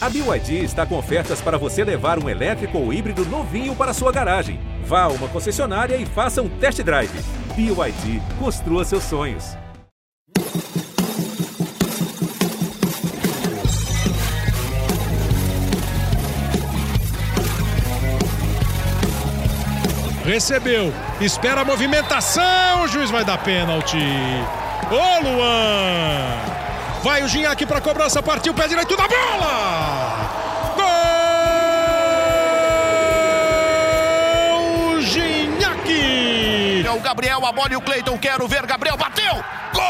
A BYD está com ofertas para você levar um elétrico ou híbrido novinho para sua garagem. Vá a uma concessionária e faça um test drive. BYD, construa seus sonhos. Recebeu, espera a movimentação, o juiz vai dar pênalti. Ô Luan! Vai o Ginhaque para cobrança, partiu, pé direito da bola! O Gabriel, a bola e o Cleiton, quero ver, Gabriel bateu! Gol!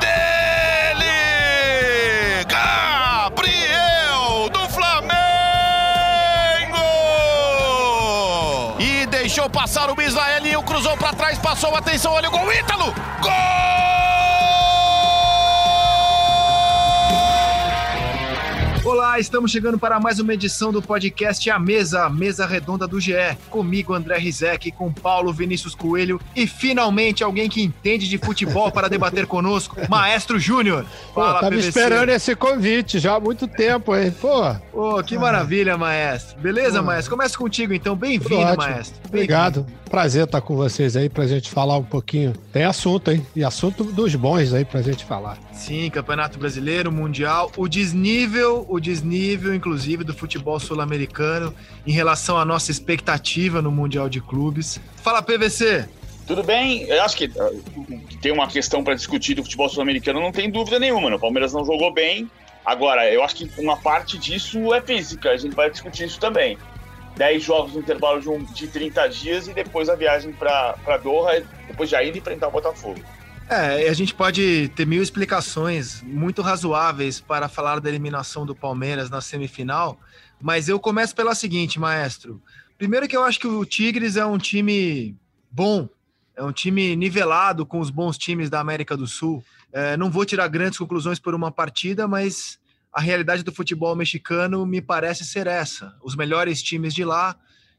dele! Gabriel do Flamengo! E deixou passar o Misaelinho, cruzou para trás, passou, atenção, olha o gol, Ítalo! Gol! Olá, estamos chegando para mais uma edição do podcast A Mesa, Mesa Redonda do GE. Comigo, André Rizek, com Paulo Vinícius Coelho e finalmente alguém que entende de futebol para debater conosco, Maestro Júnior. Pô, tava PVC. esperando esse convite já há muito tempo, hein? Pô. Pô, que maravilha, Maestro. Beleza, Pô. Maestro? Começa contigo então. Bem-vindo, Maestro. Bem Obrigado. Prazer estar com vocês aí pra gente falar um pouquinho. Tem assunto, hein? E assunto dos bons aí pra gente falar. Sim, Campeonato Brasileiro, Mundial, o desnível, o desnível, inclusive, do futebol sul-americano em relação à nossa expectativa no Mundial de Clubes. Fala, PVC! Tudo bem, eu acho que tem uma questão para discutir do futebol sul-americano, não tem dúvida nenhuma. Né? O Palmeiras não jogou bem. Agora, eu acho que uma parte disso é física, a gente vai discutir isso também. 10 jogos no intervalo de, um, de 30 dias e depois a viagem para Doha, depois já indo enfrentar o Botafogo. É, a gente pode ter mil explicações muito razoáveis para falar da eliminação do Palmeiras na semifinal, mas eu começo pela seguinte, maestro. Primeiro que eu acho que o Tigres é um time bom, é um time nivelado com os bons times da América do Sul. É, não vou tirar grandes conclusões por uma partida, mas a realidade do futebol mexicano me parece ser essa. Os melhores times de lá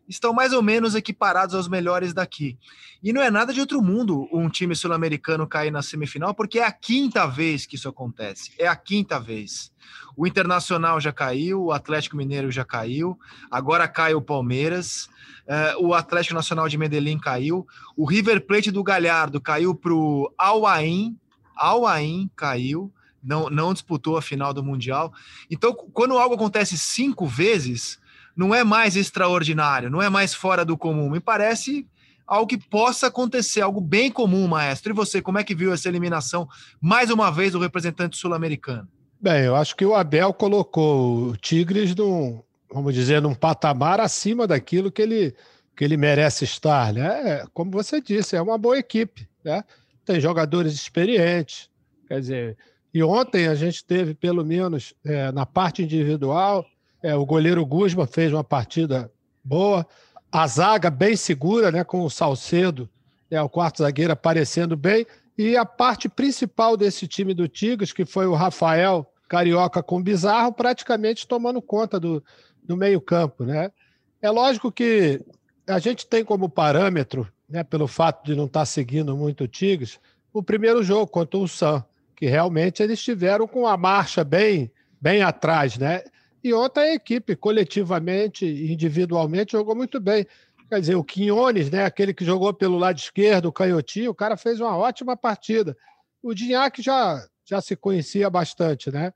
estão mais ou menos equiparados aos melhores daqui. E não é nada de outro mundo um time sul-americano cair na semifinal, porque é a quinta vez que isso acontece. É a quinta vez. O Internacional já caiu, o Atlético Mineiro já caiu, agora cai o Palmeiras, uh, o Atlético Nacional de Medellín caiu, o River Plate do Galhardo caiu para o Al-Ain, Al-Ain caiu, não, não disputou a final do Mundial. Então, quando algo acontece cinco vezes, não é mais extraordinário, não é mais fora do comum. Me parece algo que possa acontecer, algo bem comum, maestro. E você, como é que viu essa eliminação, mais uma vez, do representante sul-americano? Bem, eu acho que o Abel colocou o Tigres num, vamos dizer, num patamar acima daquilo que ele, que ele merece estar. Né? É, como você disse, é uma boa equipe. Né? Tem jogadores experientes, quer dizer, e ontem a gente teve, pelo menos é, na parte individual, é, o goleiro Guzman fez uma partida boa, a zaga bem segura, né, com o Salcedo, é, o quarto zagueiro aparecendo bem, e a parte principal desse time do Tigres, que foi o Rafael Carioca com Bizarro, praticamente tomando conta do, do meio-campo. Né? É lógico que a gente tem como parâmetro, né, pelo fato de não estar seguindo muito o Tigres, o primeiro jogo contra o Sam que realmente eles estiveram com a marcha bem, bem atrás, né? E ontem a equipe, coletivamente e individualmente, jogou muito bem. Quer dizer, o Quinones, né, aquele que jogou pelo lado esquerdo, o Canhotinho, o cara fez uma ótima partida. O Dinhaque já, já se conhecia bastante, né?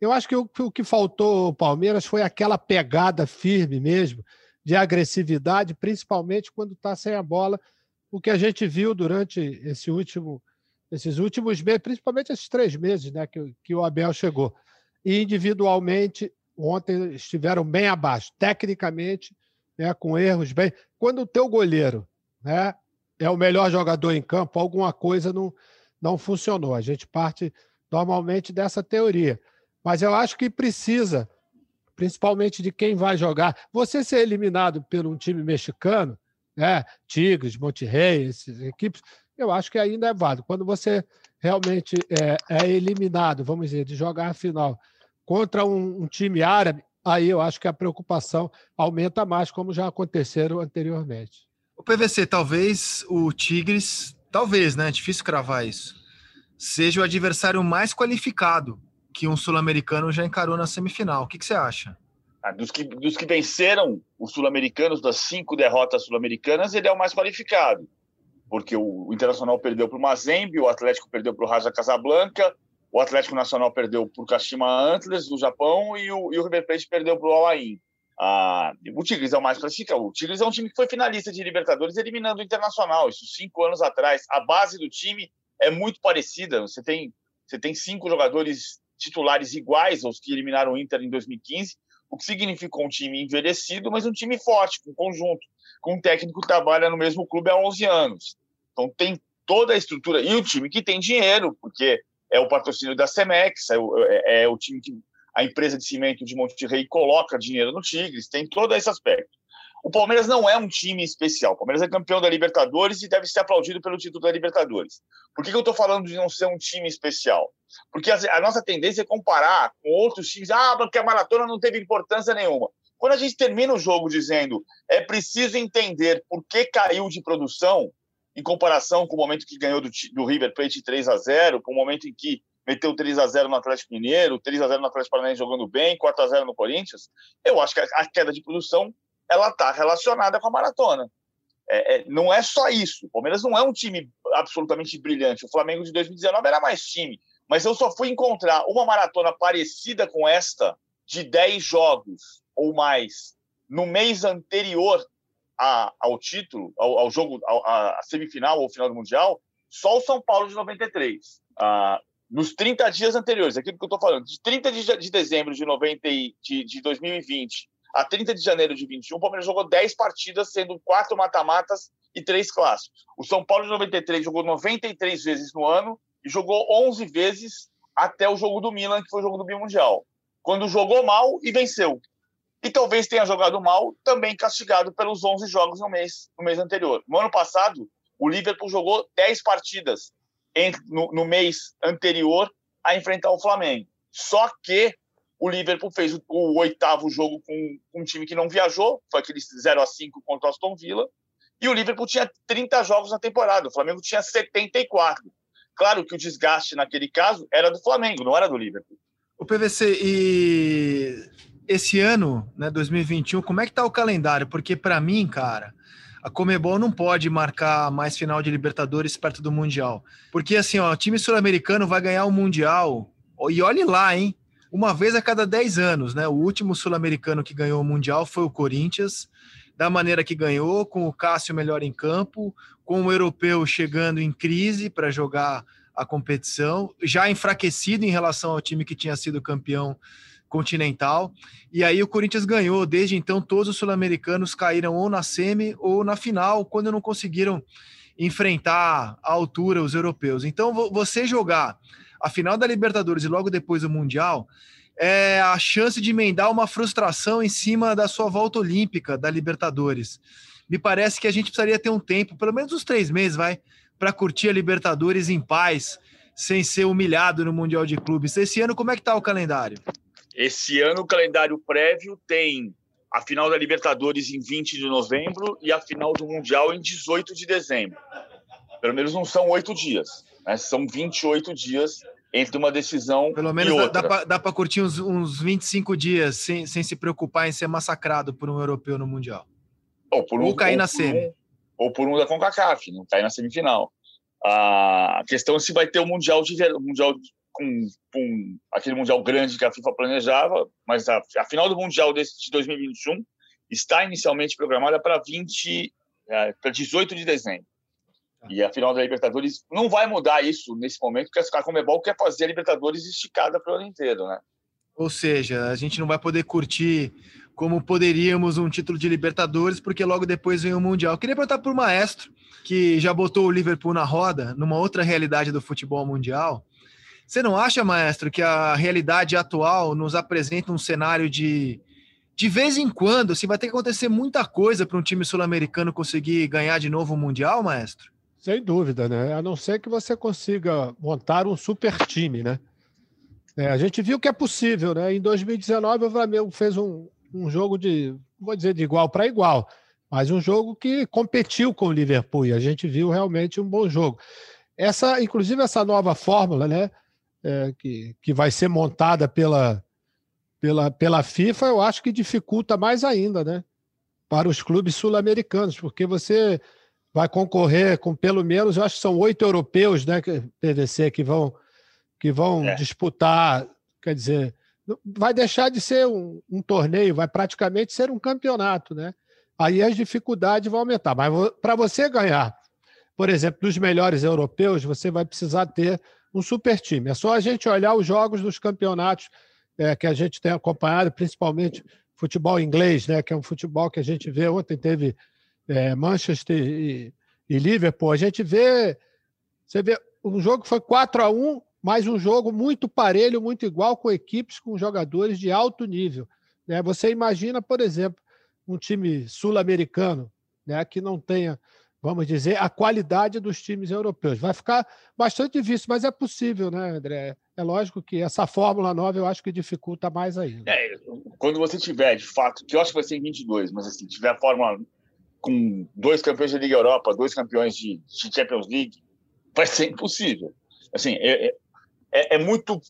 Eu acho que o, o que faltou ao Palmeiras foi aquela pegada firme mesmo, de agressividade, principalmente quando está sem a bola, o que a gente viu durante esse último esses últimos meses, principalmente esses três meses né, que, que o Abel chegou. E individualmente, ontem estiveram bem abaixo, tecnicamente, né, com erros bem. Quando o teu goleiro né, é o melhor jogador em campo, alguma coisa não, não funcionou. A gente parte normalmente dessa teoria. Mas eu acho que precisa, principalmente de quem vai jogar. Você ser eliminado por um time mexicano, né, Tigres, Monterrey, essas equipes, eu acho que ainda é válido. Quando você realmente é, é eliminado, vamos dizer, de jogar a final contra um, um, time árabe, aí eu acho que a preocupação aumenta mais, como já aconteceram anteriormente. O PVC, talvez o Tigres, talvez, né? É difícil cravar isso. seja o adversário mais qualificado que um sul-americano já encarou na semifinal. O que, que você acha? Ah, dos, que, dos que venceram os sul-americanos, das cinco derrotas sul-americanas, ele é o mais qualificado. Porque o, o Internacional perdeu para o Mazembe, o Atlético perdeu para o Raja Casablanca, o Atlético Nacional perdeu para o Kashima Antlers, do Japão, e o, e o River Plate perdeu para o Alain. Ah, o Tigres é o mais classificado. O Tigres é um time que foi finalista de Libertadores, eliminando o Internacional, isso cinco anos atrás. A base do time é muito parecida. Você tem, você tem cinco jogadores titulares iguais aos que eliminaram o Inter em 2015, o que significou um time envelhecido, mas um time forte, com conjunto, com um técnico que trabalha no mesmo clube há 11 anos. Então tem toda a estrutura. E o time que tem dinheiro, porque é o patrocínio da Cemex, é o, é, é o time que a empresa de cimento de Monterrey coloca dinheiro no Tigres, tem todo esse aspecto. O Palmeiras não é um time especial. O Palmeiras é campeão da Libertadores e deve ser aplaudido pelo título da Libertadores. Por que, que eu estou falando de não ser um time especial? Porque a, a, nossa tendência é comparar com outros times. Ah, porque a maratona não teve importância nenhuma. Quando a gente termina o jogo dizendo é preciso entender por que caiu de produção, em comparação com o momento que ganhou do, do River Plate 3 a 0 com o momento em que meteu 3 a 0 no Atlético Mineiro, 3 a 0 no Atlético Paranaense jogando bem, 4 a 0 no Corinthians, eu acho que a, queda de produção ela está relacionada com a maratona. É, é, não é só isso. O Palmeiras não é um time absolutamente brilhante. O Flamengo de 2019 era mais time. Mas eu só fui encontrar uma maratona parecida com esta, de 10 jogos ou mais, no mês anterior a, ao título, ao, ao jogo, à semifinal ou final do Mundial, só o São Paulo de 93. Ah, nos 30 dias anteriores, aquilo que eu estou falando, de 30 de, de dezembro de, 90 de, de 2020 a 30 de janeiro de 21, o Palmeiras jogou 10 partidas, sendo quatro mata-matas e três clássicos. O São Paulo de 93 jogou 93 vezes no ano e jogou 11 vezes até o jogo do Milan, que foi o jogo do Bimundial. Quando jogou mal e venceu. E talvez tenha jogado mal, também castigado pelos 11 jogos no mês, no mês anterior. No ano passado, o Liverpool jogou 10 partidas no, no mês anterior a enfrentar o Flamengo. Só que o Liverpool fez o, o oitavo jogo com, com, um time que não viajou, foi aquele 0 a 5 contra o Aston Villa, e o Liverpool tinha 30 jogos na temporada, o Flamengo tinha 74. Claro que o desgaste naquele caso era do Flamengo, não era do Liverpool. O PVC, e esse ano, né, 2021, como é que tá o calendário? Porque para mim, cara, a Comebol não pode marcar mais final de Libertadores perto do Mundial. Porque assim, ó, o time sul-americano vai ganhar o Mundial. E olhe lá, hein? uma vez a cada 10 anos, né? O último sul-americano que ganhou o Mundial foi o Corinthians, da maneira que ganhou, com o Cássio melhor em campo, com o europeu chegando em crise para jogar a competição, já enfraquecido em relação ao time que tinha sido campeão continental. E aí o Corinthians ganhou. Desde então, todos os sul-americanos caíram ou na semi ou na final, quando não conseguiram enfrentar à altura os europeus. Então, você jogar a final da Libertadores e logo depois o Mundial, é a chance de emendar uma frustração em cima da sua volta olímpica da Libertadores. Me parece que a gente precisaria ter um tempo, pelo menos uns três meses, vai, para curtir a Libertadores em paz, sem ser humilhado no Mundial de Clubes. Esse ano, como é que está o calendário? Esse ano, o calendário prévio tem a final da Libertadores em 20 de novembro e a final do Mundial em 18 de dezembro. Pelo menos não são oito dias. Né? São 28 dias entre uma decisão Pelo menos e outra. dá, dá para curtir uns, uns 25 dias sem, sem se preocupar em ser massacrado por um europeu no Mundial. Ou, por um, ou cair ou na semi. Um, ou por um da CONCACAF, não cair na semifinal. A questão é se vai ter o Mundial de mundial com, com, aquele Mundial grande que a FIFA planejava, mas a, a final do Mundial desse, de 2021 está inicialmente programada para 20 é, para 18 de dezembro. E a final da Libertadores não vai mudar isso nesse momento, porque a Comebol quer fazer a Libertadores esticada para o ano inteiro, né? Ou seja, a gente não vai poder curtir como poderíamos um título de Libertadores, porque logo depois vem o Mundial. Eu queria perguntar para o maestro, que já botou o Liverpool na roda, numa outra realidade do futebol mundial. Você não acha, maestro, que a realidade atual nos apresenta um cenário de de vez em quando, assim, vai ter que acontecer muita coisa para um time sul-americano conseguir ganhar de novo o Mundial, maestro? Sem dúvida, né? A não ser que você consiga montar um super time, né? É, a gente viu que é possível, né? Em 2019, o Flamengo fez um, um jogo de, vou dizer, de igual para igual, mas um jogo que competiu com o Liverpool e a gente viu realmente um bom jogo. essa, inclusive essa nova fórmula, né, é, que, que vai ser montada pela, pela, pela FIFA, eu acho que dificulta mais ainda, né, para os clubes sul-americanos, porque você vai concorrer com pelo menos, eu acho que são oito europeus, né, PVC, que vão, que vão é. disputar, quer dizer, vai deixar de ser um, um, torneio, vai praticamente ser um campeonato, né? Aí as dificuldades vão aumentar. Mas para você ganhar, por exemplo, dos melhores europeus, você vai precisar ter um super time. É só a gente olhar os jogos dos campeonatos é, que a gente tem acompanhado, principalmente futebol inglês, né? Que é um futebol que a gente vê. Ontem teve é, Manchester e, e Liverpool. A gente vê, você vê, um jogo foi 4 a 1 mas um jogo muito parelho, muito igual, com equipes com jogadores de alto nível. Né? Você imagina, por exemplo, um time sul-americano né, que não tenha, vamos dizer, a qualidade dos times europeus. Vai ficar bastante difícil, mas é possível, né, André? É lógico que essa Fórmula 9 eu acho que dificulta mais ainda. É, quando você tiver, de fato, que eu acho que vai ser em 22, mas assim, tiver a Fórmula com dois campeões de Liga Europa, dois campeões de, de Champions League, vai ser impossível. Assim, é, é é, é muito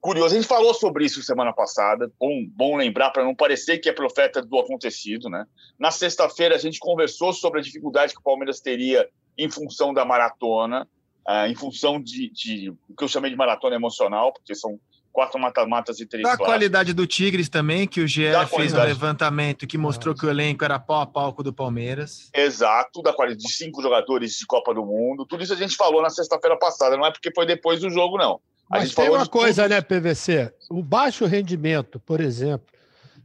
curioso. A gente falou sobre isso semana passada. Bom, bom lembrar para não parecer que é profeta do acontecido, né? Na sexta-feira a gente conversou sobre a dificuldade que o Palmeiras teria em função da maratona, uh, em função de, de, o que eu chamei de maratona emocional, porque são quatro mata-matas e três Da qualidade do Tigres também, que o GE fez um levantamento que mostrou que o elenco era pau a pau com o do Palmeiras. Exato, da qualidade de cinco jogadores de Copa do Mundo. Tudo isso a gente falou na sexta-feira passada, não é porque foi depois do jogo, não. Mas tem uma coisa, tudo... né, PVC? O baixo rendimento, por exemplo,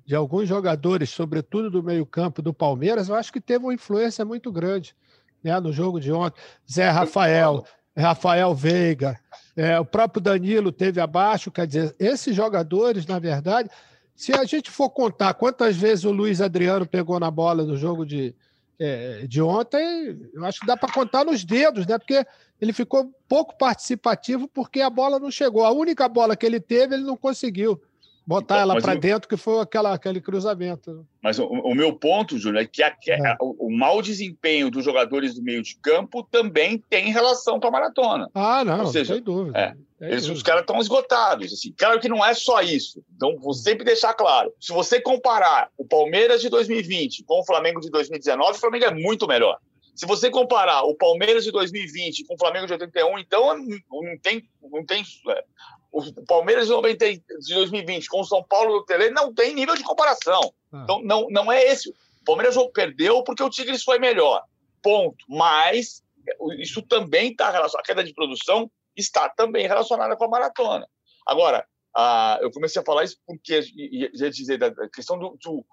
de alguns jogadores, sobretudo do meio-campo do Palmeiras, eu acho que teve uma influência muito grande né, no jogo de ontem. Zé Rafael, Rafael Veiga, é, o próprio Danilo teve abaixo. Quer dizer, esses jogadores, na verdade, se a gente for contar quantas vezes o Luiz Adriano pegou na bola no jogo de, é, de ontem, eu acho que dá para contar nos dedos, né? Porque ele ficou pouco participativo porque a bola não chegou. A única bola que ele teve, ele não conseguiu botar então, ela para eu... dentro, que foi aquela, aquele cruzamento. Mas o, o meu ponto, Júnior, é que a, é. o, o, mau desempenho dos jogadores do meio de campo também tem relação com a maratona. Ah, não, Ou seja, sem dúvida. É, eles, os caras estão esgotados. Assim. Claro que não é só isso. Então, vou sempre deixar claro. Se você comparar o Palmeiras de 2020 com o Flamengo de 2019, o Flamengo é muito melhor. Se você comparar o Palmeiras de 2020 com o Flamengo de 81, então não tem. Não tem é, o Palmeiras de, 90, de 2020 com o São Paulo do Tele não tem nível de comparação. Ah. Então, não, não é esse. O Palmeiras perdeu porque o Tigres foi melhor. Ponto. Mas isso também está relacionado. A queda de produção está também relacionada com a maratona. Agora, ah, eu comecei a falar isso porque já dizer da questão do, do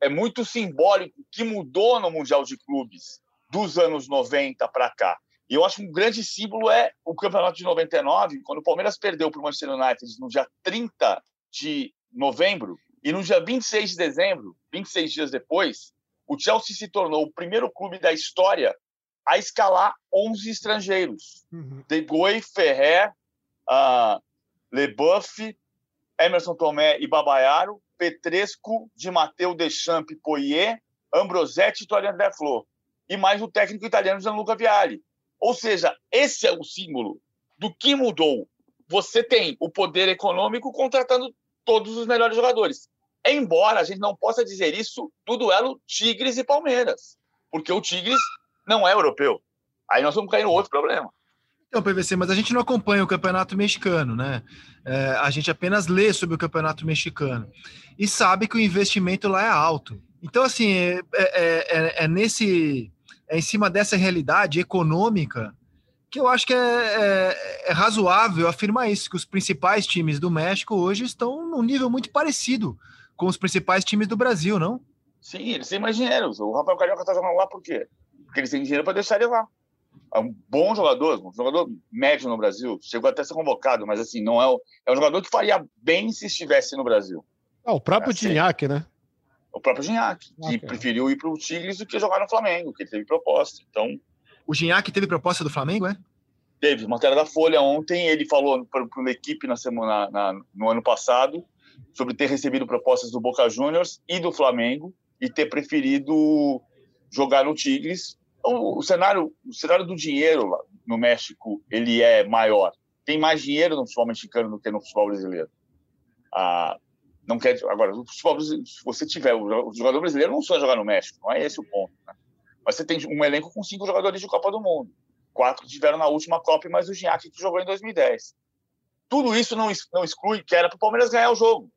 é muito simbólico o que mudou no Mundial de Clubes dos anos 90 para cá. E eu acho que um grande símbolo é o campeonato de 99, quando o Palmeiras perdeu para o Manchester United no dia 30 de novembro, e no dia 26 de dezembro, 26 dias depois, o Chelsea se tornou o primeiro clube da história a escalar 11 estrangeiros. Uhum. De Goi, Ferrer, uh, Leboeuf, Emerson Tomé e Babaiaro, Petresco, Di Matteo Deschamps, Poirier, Ambrosetti e Torian Flor e mais o técnico italiano Gianluca Vialli. Ou seja, esse é o símbolo do que mudou. Você tem o poder econômico contratando todos os melhores jogadores. Embora a gente não possa dizer isso do duelo Tigres e Palmeiras, porque o Tigres não é europeu. Aí nós vamos cair no outro problema. Então, PVC, mas a gente não acompanha o campeonato mexicano, né? É, a gente apenas lê sobre o campeonato mexicano e sabe que o investimento lá é alto. Então, assim, é, é, é, é nesse é em cima dessa realidade econômica que eu acho que é, é, é, razoável afirmar isso, que os principais times do México hoje estão num nível muito parecido com os principais times do Brasil, não? Sim, eles têm mais dinheiro. O Rafael Carioca está jogando lá por quê? Porque eles têm dinheiro para deixar ele lá. É um bom jogador, um jogador médio no Brasil. Chegou até a ser convocado, mas assim, não é, o, é um jogador que faria bem se estivesse no Brasil. Ah, o próprio é assim. Né? O próprio Gignac, que okay. preferiu ir para o Tigres do que jogar no Flamengo, que ele teve proposta. Então, o Gignac teve proposta do Flamengo, é? Teve. Matéria da Folha ontem, ele falou para uma equipe na semana, na, no ano passado sobre ter recebido propostas do Boca Juniors e do Flamengo e ter preferido jogar no Tigres. O, o cenário, o cenário do dinheiro no México ele é maior. Tem mais dinheiro no futebol mexicano do que no futebol brasileiro. Ah, não quer agora se você tiver o jogador brasileiro não só jogar no México, não é esse o ponto. Né? Mas você tem um elenco com cinco jogadores de Copa do Mundo, quatro que tiveram na última Copa e mais o Gignac que jogou em 2010. Tudo isso não, não exclui que era para o Palmeiras ganhar o jogo.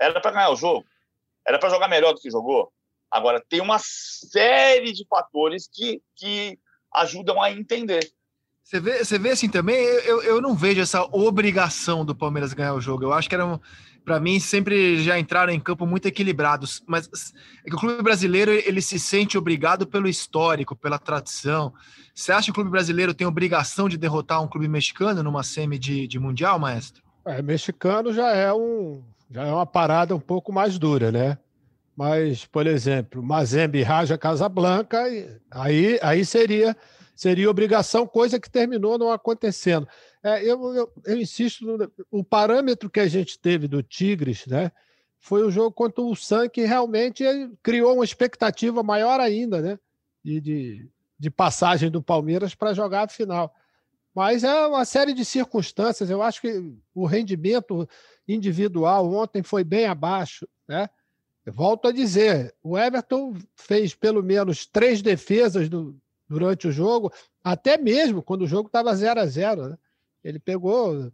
Era para ganhar o jogo. Era para jogar melhor do que jogou. Agora, tem uma série de fatores que, que ajudam a entender. Você vê, você vê assim também, eu, eu não vejo essa obrigação do Palmeiras ganhar o jogo. Eu acho que era, para mim, sempre já entraram em campo muito equilibrados. Mas é que o clube brasileiro ele se sente obrigado pelo histórico, pela tradição. Você acha que o clube brasileiro tem obrigação de derrotar um clube mexicano numa semi de, de mundial, maestro? É, mexicano já é um já é uma parada um pouco mais dura, né? Mas, por exemplo, Mazembe Raja Casablanca, aí, aí seria, seria obrigação, coisa que terminou não acontecendo. É, eu, eu, eu, insisto, no, o parâmetro que a gente teve do Tigres, né? Foi o jogo contra o San que realmente criou uma expectativa maior ainda, né? De, de, de passagem do Palmeiras para jogar a final. Mas é uma série de circunstâncias. Eu acho que o rendimento individual ontem foi bem abaixo, né? volto a dizer, o Everton fez pelo menos três defesas do, durante o jogo, até mesmo quando o jogo estava 0 a 0 né? Ele pegou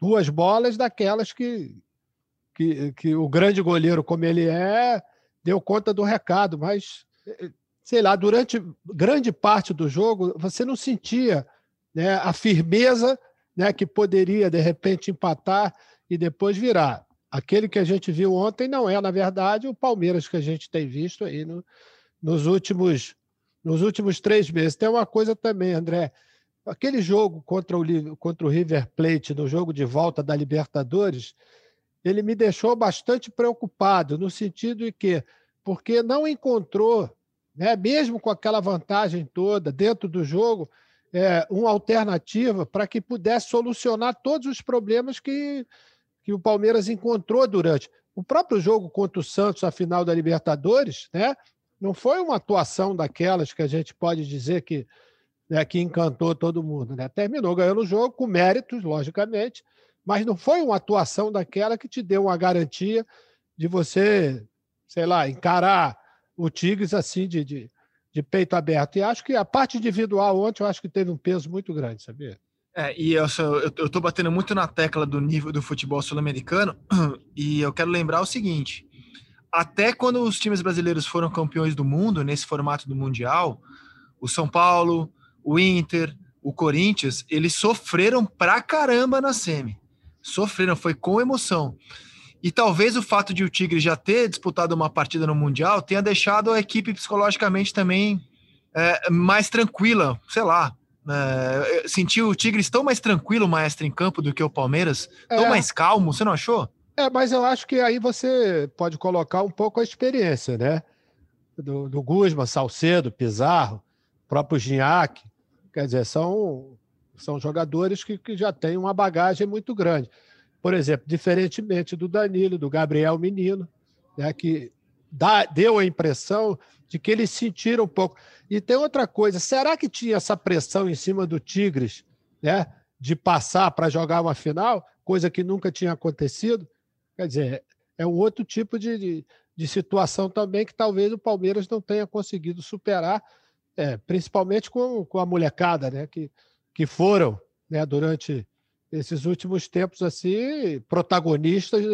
duas bolas daquelas que, que, que o grande goleiro, como ele é, deu conta do recado, mas sei lá, durante grande parte do jogo, você não sentia né, a firmeza né, que poderia, de repente, empatar e depois virar aquele que a gente viu ontem não é, na verdade, o Palmeiras que a gente tem visto aí no, nos, últimos, nos últimos três meses. Tem uma coisa também, André. Aquele jogo contra o, contra o River Plate, no jogo de volta da Libertadores, ele me deixou bastante preocupado, no sentido de que, porque não encontrou, né, mesmo com aquela vantagem toda dentro do jogo, é, uma alternativa para que pudesse solucionar todos os problemas que, que o Palmeiras encontrou durante o próprio jogo contra o Santos, a final da Libertadores, né? Não foi uma atuação daquelas que a gente pode dizer que, né, que encantou todo mundo, né? Terminou ganhando o jogo com méritos, logicamente, mas não foi uma atuação daquela que te deu uma garantia de você, sei lá, encarar o Tigres assim de, de, de peito aberto. E acho que a parte individual ontem eu acho que teve um peso muito grande, sabia? É, e eu, tô batendo muito na tecla do nível do futebol sul-americano, e eu quero lembrar o seguinte: até quando os times brasileiros foram campeões do mundo, nesse formato do Mundial, o São Paulo, o Inter, o Corinthians, eles sofreram pra caramba na semi. Sofreram, foi com emoção. E talvez o fato de o Tigre já ter disputado uma partida no Mundial tenha deixado a equipe psicologicamente também é, mais tranquila, sei lá, é, sentiu o Tigres tão mais tranquilo, maestro, em campo do que o Palmeiras? Tão é. mais calmo, você não achou? É, mas eu acho que aí você pode colocar um pouco a experiência, né? Do, do Guzman, Salcedo, Pizarro, próprio Gignac. Quer dizer, são, são jogadores que, que já têm uma bagagem muito grande. Por exemplo, diferentemente do Danilo, do Gabriel Menino, né, que dá, deu a impressão de que eles sentiram um pouco. E tem outra coisa: será que tinha essa pressão em cima do Tigres, né, de passar para jogar uma final, coisa que nunca tinha acontecido? Quer dizer, é um outro tipo de, de, de situação também que talvez o Palmeiras não tenha conseguido superar, é, principalmente com, com a molecada, né, que, que foram né, durante esses últimos tempos assim protagonistas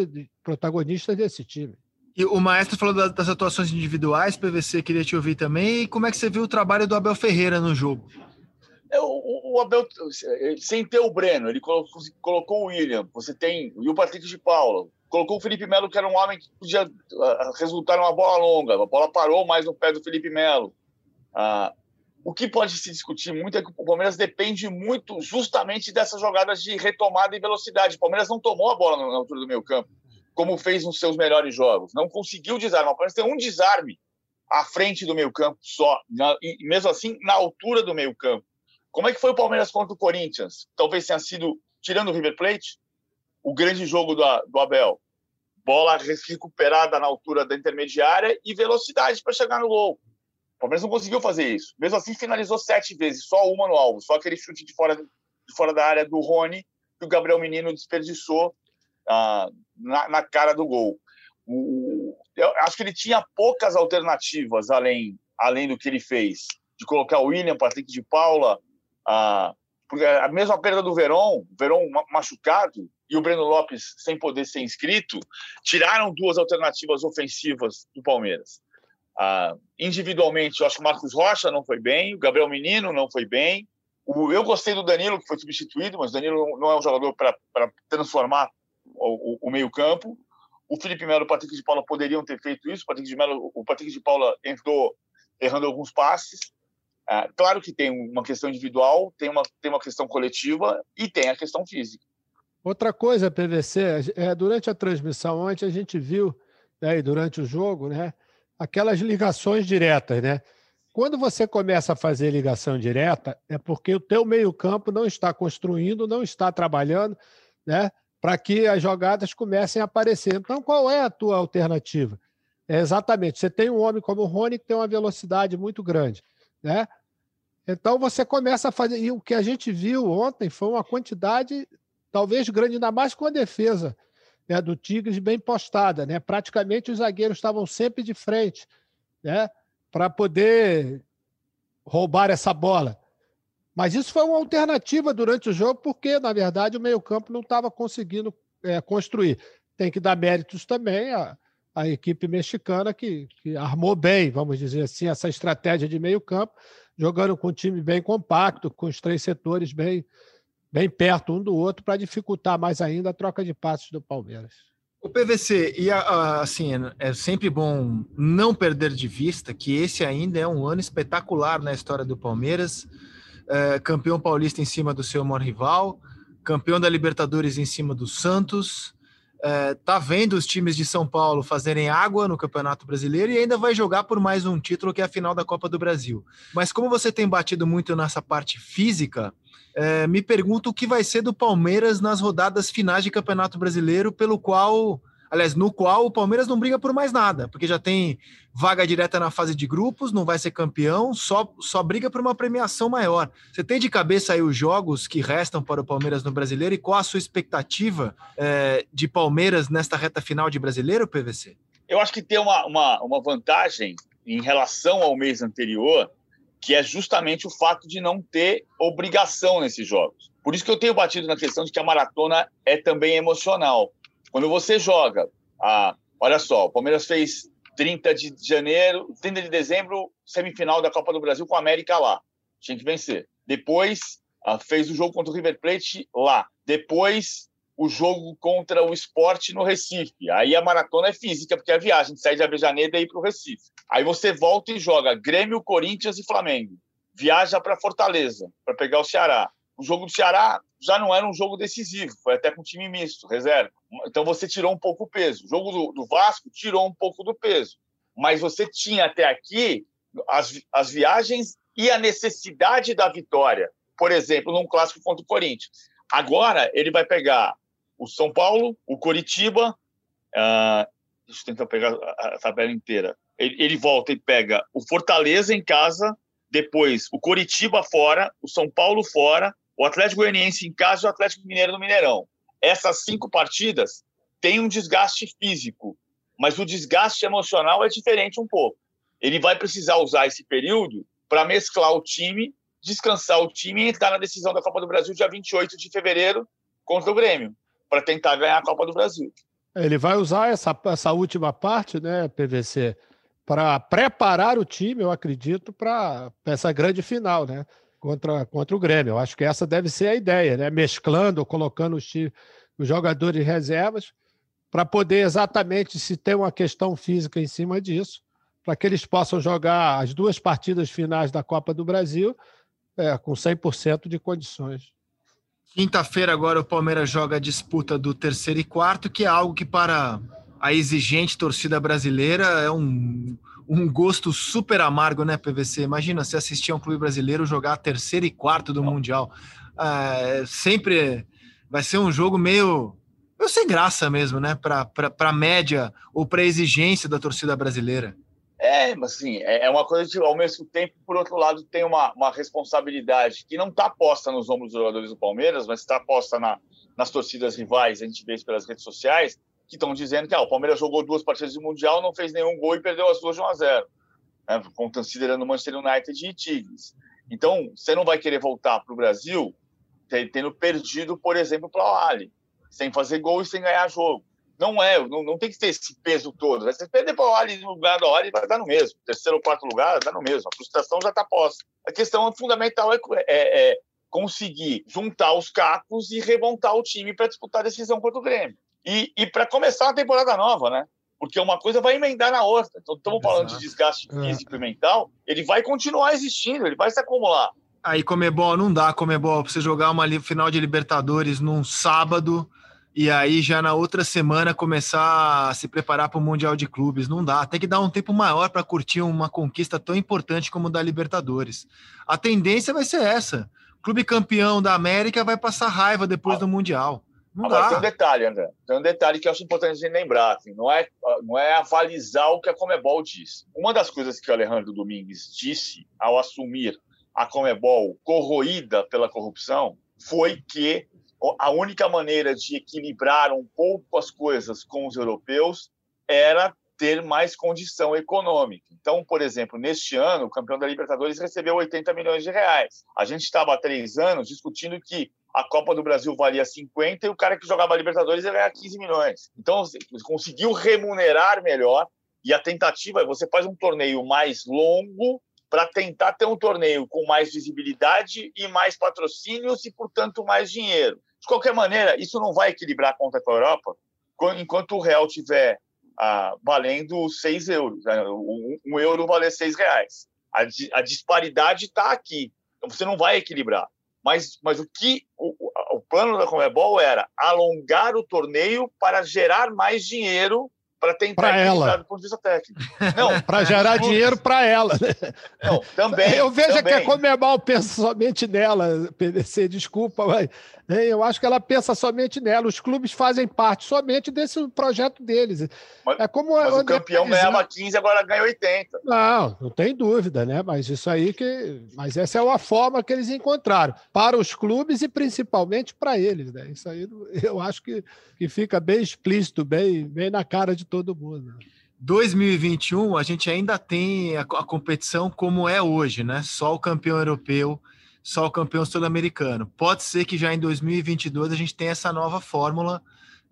protagonistas desse time. E o Maestro falou das atuações individuais, PVC queria te ouvir também. E como é que você viu o trabalho do Abel Ferreira no jogo? É, o, o, Abel, sem ter o Breno, ele colocou, colocou o William, você tem, e o Patrick de Paula, colocou o Felipe Melo, que era um homem que podia uh, resultar numa bola longa, a bola parou mais no pé do Felipe Melo. Uh, o que pode se discutir muito é que o Palmeiras depende muito justamente dessas jogadas de retomada e velocidade. O Palmeiras não tomou a bola na altura do meio campo como fez nos seus melhores jogos. Não conseguiu desarmar. O Palmeiras tem um desarme à frente do meio-campo só, e mesmo assim na altura do meio-campo. Como é que foi o Palmeiras contra o Corinthians? Talvez tenha sido, tirando o River Plate, o grande jogo do, do Abel. Bola recuperada na altura da intermediária e velocidade para chegar no gol. Palmeiras não conseguiu fazer isso. Mesmo assim, finalizou sete vezes, só uma no alvo, só aquele chute de fora, de fora da área do Rony, que o Gabriel Menino desperdiçou ah, na, na, cara do gol. O, eu acho que ele tinha poucas alternativas além, além do que ele fez, de colocar o William, Patrick de Paula, ah, porque a mesma perda do Verón, Verón machucado e o Breno Lopes sem poder ser inscrito, tiraram duas alternativas ofensivas do Palmeiras. Ah, individualmente, eu acho que o Marcos Rocha não foi bem, o Gabriel Menino não foi bem. O, eu gostei do Danilo, que foi substituído, mas o Danilo não é um jogador para transformar o, o, meio-campo. O Felipe Melo e o Patrick de Paula poderiam ter feito isso. O Patrick de, o Patrick de Paula entrou errando alguns passes. Ah, claro que tem uma questão individual, tem uma, tem uma questão coletiva e tem a questão física. Outra coisa, PVC, é, durante a transmissão ontem a gente viu, né, durante o jogo, né, aquelas ligações diretas, né? Quando você começa a fazer ligação direta, é porque o teu meio-campo não está construindo, não está trabalhando, né? Para que as jogadas comecem a aparecer. Então, qual é a tua alternativa? É exatamente, você tem um homem como o Rony que tem uma velocidade muito grande, né? Então você começa a fazer. E o que a gente viu ontem foi uma quantidade, talvez grande, ainda mais com a defesa né, do Tigres bem postada. Né? Praticamente os zagueiros estavam sempre de frente né, para poder roubar essa bola. Mas isso foi uma alternativa durante o jogo, porque, na verdade, o meio-campo não estava conseguindo é, construir. Tem que dar méritos também à, à equipe mexicana, que, que armou bem, vamos dizer assim, essa estratégia de meio-campo, jogando com um time bem compacto, com os três setores bem, bem perto um do outro para dificultar mais ainda a troca de passos do Palmeiras. O PVC, e assim, é sempre bom não perder de vista que esse ainda é um ano espetacular na história do Palmeiras. É, campeão paulista em cima do seu maior rival, campeão da Libertadores em cima do Santos, é, tá vendo os times de São Paulo fazerem água no Campeonato Brasileiro e ainda vai jogar por mais um título que é a final da Copa do Brasil. Mas como você tem batido muito nessa parte física, é, me pergunto o que vai ser do Palmeiras nas rodadas finais de Campeonato Brasileiro, pelo qual, aliás, no qual o Palmeiras não briga por mais nada, porque já tem vaga direta na fase de grupos, não vai ser campeão, só, só briga por uma premiação maior. Você tem de cabeça aí os jogos que restam para o Palmeiras no Brasileiro e qual a sua expectativa é, de Palmeiras nesta reta final de Brasileiro, PVC? Eu acho que tem uma, uma, uma vantagem em relação ao mês anterior, que é justamente o fato de não ter obrigação nesses jogos. Por isso que eu tenho batido na questão de que a maratona é também emocional. Quando você joga, a, olha só, o Palmeiras fez 30 de janeiro, 30 de dezembro, semifinal da Copa do Brasil com a América lá. Tinha que vencer. Depois a, fez o jogo contra o River Plate lá. Depois o jogo contra o esporte no Recife. Aí a maratona é física, porque é a viagem, sai de Avejaneda e ir para o Recife. Aí você volta e joga Grêmio, Corinthians e Flamengo. Viaja para Fortaleza, para pegar o Ceará. O jogo do Ceará já não era um jogo decisivo, foi até com time misto, reserva. Então você tirou um pouco o peso. O jogo do, do Vasco tirou um pouco do peso. Mas você tinha até aqui as, as viagens e a necessidade da vitória. Por exemplo, num clássico contra o Corinthians. Agora ele vai pegar o São Paulo, o Coritiba. Uh, deixa eu tentar pegar a, tabela inteira. Ele, ele volta e pega o Fortaleza em casa, depois o Coritiba fora, o São Paulo fora, o Atlético Goianiense em casa e o Atlético Mineiro no Mineirão. Essas cinco partidas têm um desgaste físico, mas o desgaste emocional é diferente um pouco. Ele vai precisar usar esse período para mesclar o time, descansar o time e entrar na decisão da Copa do Brasil dia 28 de fevereiro contra o Grêmio para tentar ganhar a Copa do Brasil. Ele vai usar essa, essa última parte, né, PVC, para preparar o time, eu acredito, para essa grande final, né? Contra, contra o Grêmio. Eu acho que essa deve ser a ideia, né? Mesclando, colocando os, os jogadores reservas, para poder exatamente se ter uma questão física em cima disso, para que eles possam jogar as duas partidas finais da Copa do Brasil é, com 100% de condições. Quinta-feira agora o Palmeiras joga a disputa do terceiro e quarto, que é algo que para a exigente torcida brasileira é um, um gosto super amargo, né, PVC? Imagina se assistir a um clube brasileiro jogar terceiro e quarto do Mundial. É, sempre vai ser um jogo meio, meio sem graça mesmo, né, para a média ou para a exigência da torcida brasileira. É, mas assim, é, é uma coisa que, ao mesmo tempo, por outro lado, tem uma, uma responsabilidade que não está posta nos ombros dos jogadores do Palmeiras, mas está posta na, nas torcidas rivais, a gente vê isso pelas redes sociais, que estão dizendo que ah, o Palmeiras jogou duas partidas de Mundial, não fez nenhum gol e perdeu as duas de 1 a 0 né, considerando Manchester United e Tigres. Então, você não vai querer voltar para o Brasil tendo perdido, por exemplo, para o Ali, sem fazer gol e sem ganhar jogo. Não é, não, não tem que ter esse peso todo. Você perder para o Ali no lugar do Ali vai dar no mesmo. Terceiro ou quarto lugar, dá no mesmo. A frustração já está posta. A questão fundamental é, é, é conseguir juntar os cacos e remontar o time para disputar a decisão contra o Grêmio. E, e para começar a temporada nova, né? Porque uma coisa vai emendar na outra. Então, estamos falando de desgaste é. físico e mental, ele vai continuar existindo, ele vai se acumular. Aí, Comebol, não dá, Comebol, para você jogar uma final de Libertadores num sábado e aí já na outra semana começar a se preparar para o Mundial de Clubes. Não dá, tem que dar um tempo maior para curtir uma conquista tão importante como da Libertadores. A tendência vai ser essa. O clube campeão da América vai passar raiva depois ah. do Mundial. Não Agora dá. tem um detalhe, André. Tem um detalhe que eu acho importante a gente lembrar. Assim, não, é, não é avalizar o que a Comebol diz. Uma das coisas que o Alejandro Domingues disse ao assumir a Comebol corroída pela corrupção foi que a única maneira de equilibrar um pouco as coisas com os europeus era ter mais condição econômica. Então, por exemplo, neste ano, o campeão da Libertadores recebeu 80 milhões de reais. A gente estava há três anos discutindo que a Copa do Brasil valia 50 e o cara que jogava a Libertadores ia ganhar 15 milhões. Então, conseguiu remunerar melhor e a tentativa é você faz um torneio mais longo para tentar ter um torneio com mais visibilidade e mais patrocínios e, portanto, mais dinheiro. De qualquer maneira, isso não vai equilibrar a conta com a Europa enquanto o real tiver ah, valendo 6 euros. Né? Um, um, euro valer 6 reais. A, a disparidade está aqui. Então você não vai equilibrar. Mas, mas o que o, o plano da Comebol era alongar o torneio para gerar mais dinheiro para tentar pra ela. do ponto de vista técnico. Não, para gerar dinheiro para ela. Né? Não, também. Eu vejo também. que a Comebol pensa somente nela, PDC, desculpa, mas eu acho que ela pensa somente nela. Os clubes fazem parte somente desse projeto deles. Mas, é como mas o campeão ganhava 15, agora ganha 80. Não, não tem dúvida, né? Mas isso aí que. Mas essa é uma forma que eles encontraram para os clubes e principalmente para eles, né? Isso aí eu acho que, que fica bem explícito, bem, bem na cara de todo mundo. 2021, a gente ainda tem a, a competição como é hoje, né? Só o campeão europeu só o campeão sul-americano. Pode ser que já em 2022 a gente tenha essa nova fórmula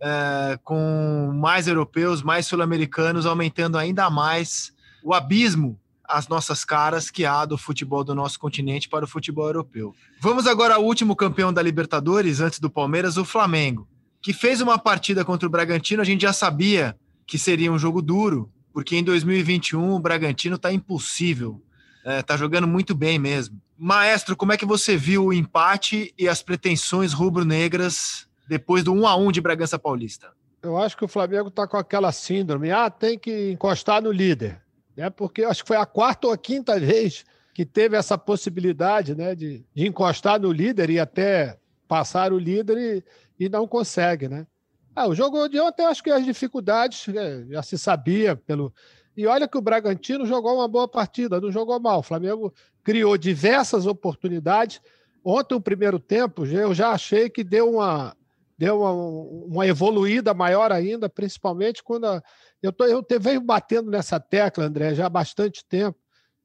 é, com mais europeus, mais sul-americanos, aumentando ainda mais o abismo às nossas caras que há do futebol do nosso continente para o futebol europeu. Vamos agora ao último campeão da Libertadores, antes do Palmeiras, o Flamengo, que fez uma partida contra o Bragantino. A gente já sabia que seria um jogo duro, porque em 2021 o Bragantino está impossível, está é, jogando muito bem mesmo. Maestro, como é que você viu o empate e as pretensões rubro-negras depois do 1 a 1 de Bragança Paulista? Eu acho que o Flamengo está com aquela síndrome, ah, tem que encostar no líder, né? Porque acho que foi a quarta ou a quinta vez que teve essa possibilidade, né, de, de encostar no líder e até passar o líder e, e não consegue, né? Ah, o jogo de ontem, acho que as dificuldades né, já se sabia pelo e olha que o Bragantino jogou uma boa partida, não jogou mal. O Flamengo criou diversas oportunidades. Ontem, o primeiro tempo, eu já achei que deu uma, deu uma, uma evoluída maior ainda, principalmente quando a, eu, tô, eu te, venho batendo nessa tecla, André, já há bastante tempo,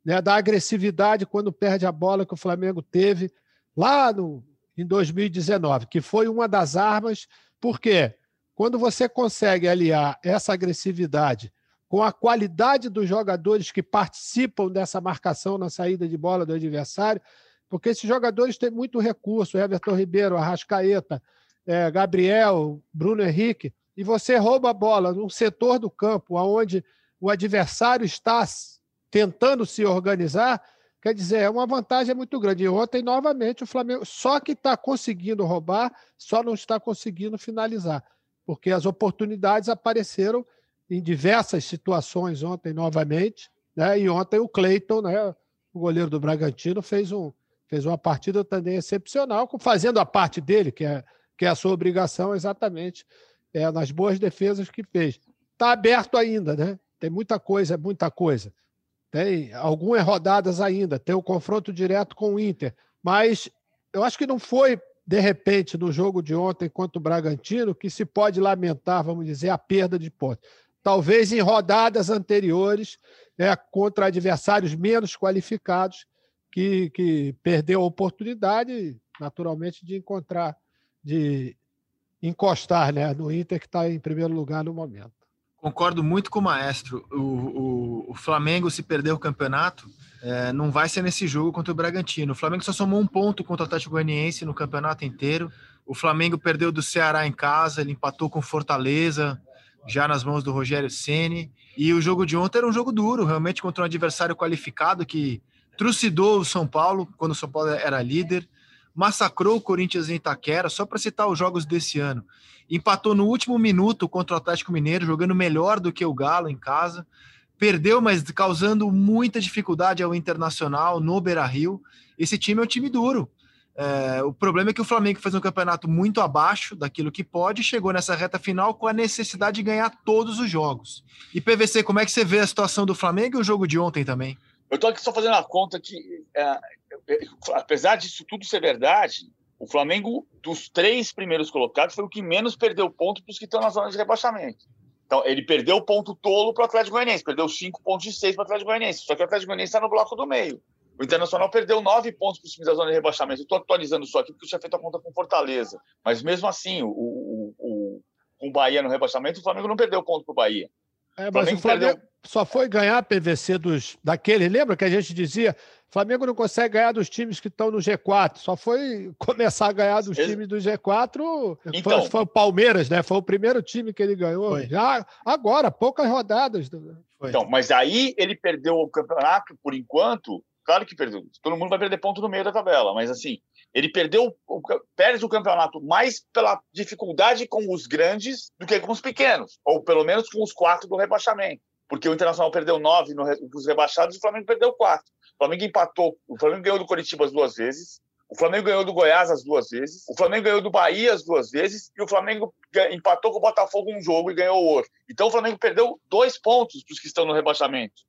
né, da agressividade quando perde a bola que o Flamengo teve lá no, em 2019, que foi uma das armas, porque quando você consegue aliar essa agressividade com a qualidade dos jogadores que participam dessa marcação na saída de bola do adversário, porque esses jogadores têm muito recurso, Everton Ribeiro, Arrascaeta, é, Gabriel, Bruno Henrique, e você rouba a bola num setor do campo onde o adversário está tentando se organizar, quer dizer, é uma vantagem muito grande. E ontem, novamente, o Flamengo só que está conseguindo roubar, só não está conseguindo finalizar, porque as oportunidades apareceram em diversas situações ontem novamente, né? E ontem o Cleiton, né, o goleiro do Bragantino, fez, um, fez uma partida também excepcional, fazendo a parte dele, que é, que é a sua obrigação exatamente é, nas boas defesas que fez. Está aberto ainda, né? Tem muita coisa, muita coisa. tem algumas rodadas ainda, tem o confronto direto com o Inter, mas eu acho que não foi de repente no jogo de ontem contra o Bragantino que se pode lamentar, vamos dizer, a perda de pontos. Talvez em rodadas anteriores, né, contra adversários menos qualificados, que, que perdeu a oportunidade, naturalmente, de encontrar, de encostar né, no Inter, que está em primeiro lugar no momento. Concordo muito com o maestro. O, o, o Flamengo, se perder o campeonato, é, não vai ser nesse jogo contra o Bragantino. O Flamengo só somou um ponto contra o Atlético Goianiense no campeonato inteiro. O Flamengo perdeu do Ceará em casa, ele empatou com Fortaleza, já nas mãos do Rogério Ceni. E o jogo de ontem era um jogo duro, realmente contra um adversário qualificado que trucidou o São Paulo quando o São Paulo era líder, massacrou o Corinthians em Itaquera, só para citar os jogos desse ano. Empatou no último minuto contra o Atlético Mineiro, jogando melhor do que o Galo em casa. Perdeu, mas causando muita dificuldade ao Internacional no Beira-Rio. Esse time é um time duro. É, o problema é que o Flamengo fez um campeonato muito abaixo daquilo que pode, chegou nessa reta final com a necessidade de ganhar todos os jogos. E PVC, como é que você vê a situação do Flamengo e o jogo de ontem também? Eu estou aqui só fazendo a conta que, é, é, apesar disso tudo ser verdade, o Flamengo, dos três primeiros colocados, foi o que menos perdeu ponto para os que estão na zona de rebaixamento. Então, ele perdeu ponto tolo para o Atlético Goianiense, perdeu cinco pontos de seis para o Atlético Goianiense. Só que o Atlético Goianiense está no bloco do meio. O Internacional perdeu nove pontos para os times da zona de rebaixamento. Estou atualizando só aqui porque eu tinha feito a conta com Fortaleza. Mas mesmo assim, o, o, o, o Bahia no rebaixamento, o Flamengo não perdeu ponto para o Bahia. É, mas o Flamengo, o Flamengo perdeu... só foi ganhar a PVC dos, daquele. Lembra que a gente dizia Flamengo não consegue ganhar dos times que estão no G4. Só foi começar a ganhar dos ele... times do G4. Então, foi, foi, o Palmeiras, né? Foi o primeiro time que ele ganhou. Foi. Já agora, poucas rodadas. Foi. Então, mas aí ele perdeu o campeonato por enquanto Claro que perdeu. Todo mundo vai perder ponto no meio da tabela, mas assim, ele perdeu, perde o campeonato mais pela dificuldade com os grandes do que com os pequenos, ou pelo menos com os quatro do rebaixamento. Porque o Internacional perdeu nove nos rebaixados e o Flamengo perdeu quatro. O Flamengo empatou, o Flamengo ganhou do Coritiba as duas vezes, o Flamengo ganhou do Goiás as duas vezes, o Flamengo ganhou do Bahia as duas vezes e o Flamengo empatou com o Botafogo um jogo e ganhou o outro. Então o Flamengo perdeu dois pontos para os que estão no rebaixamento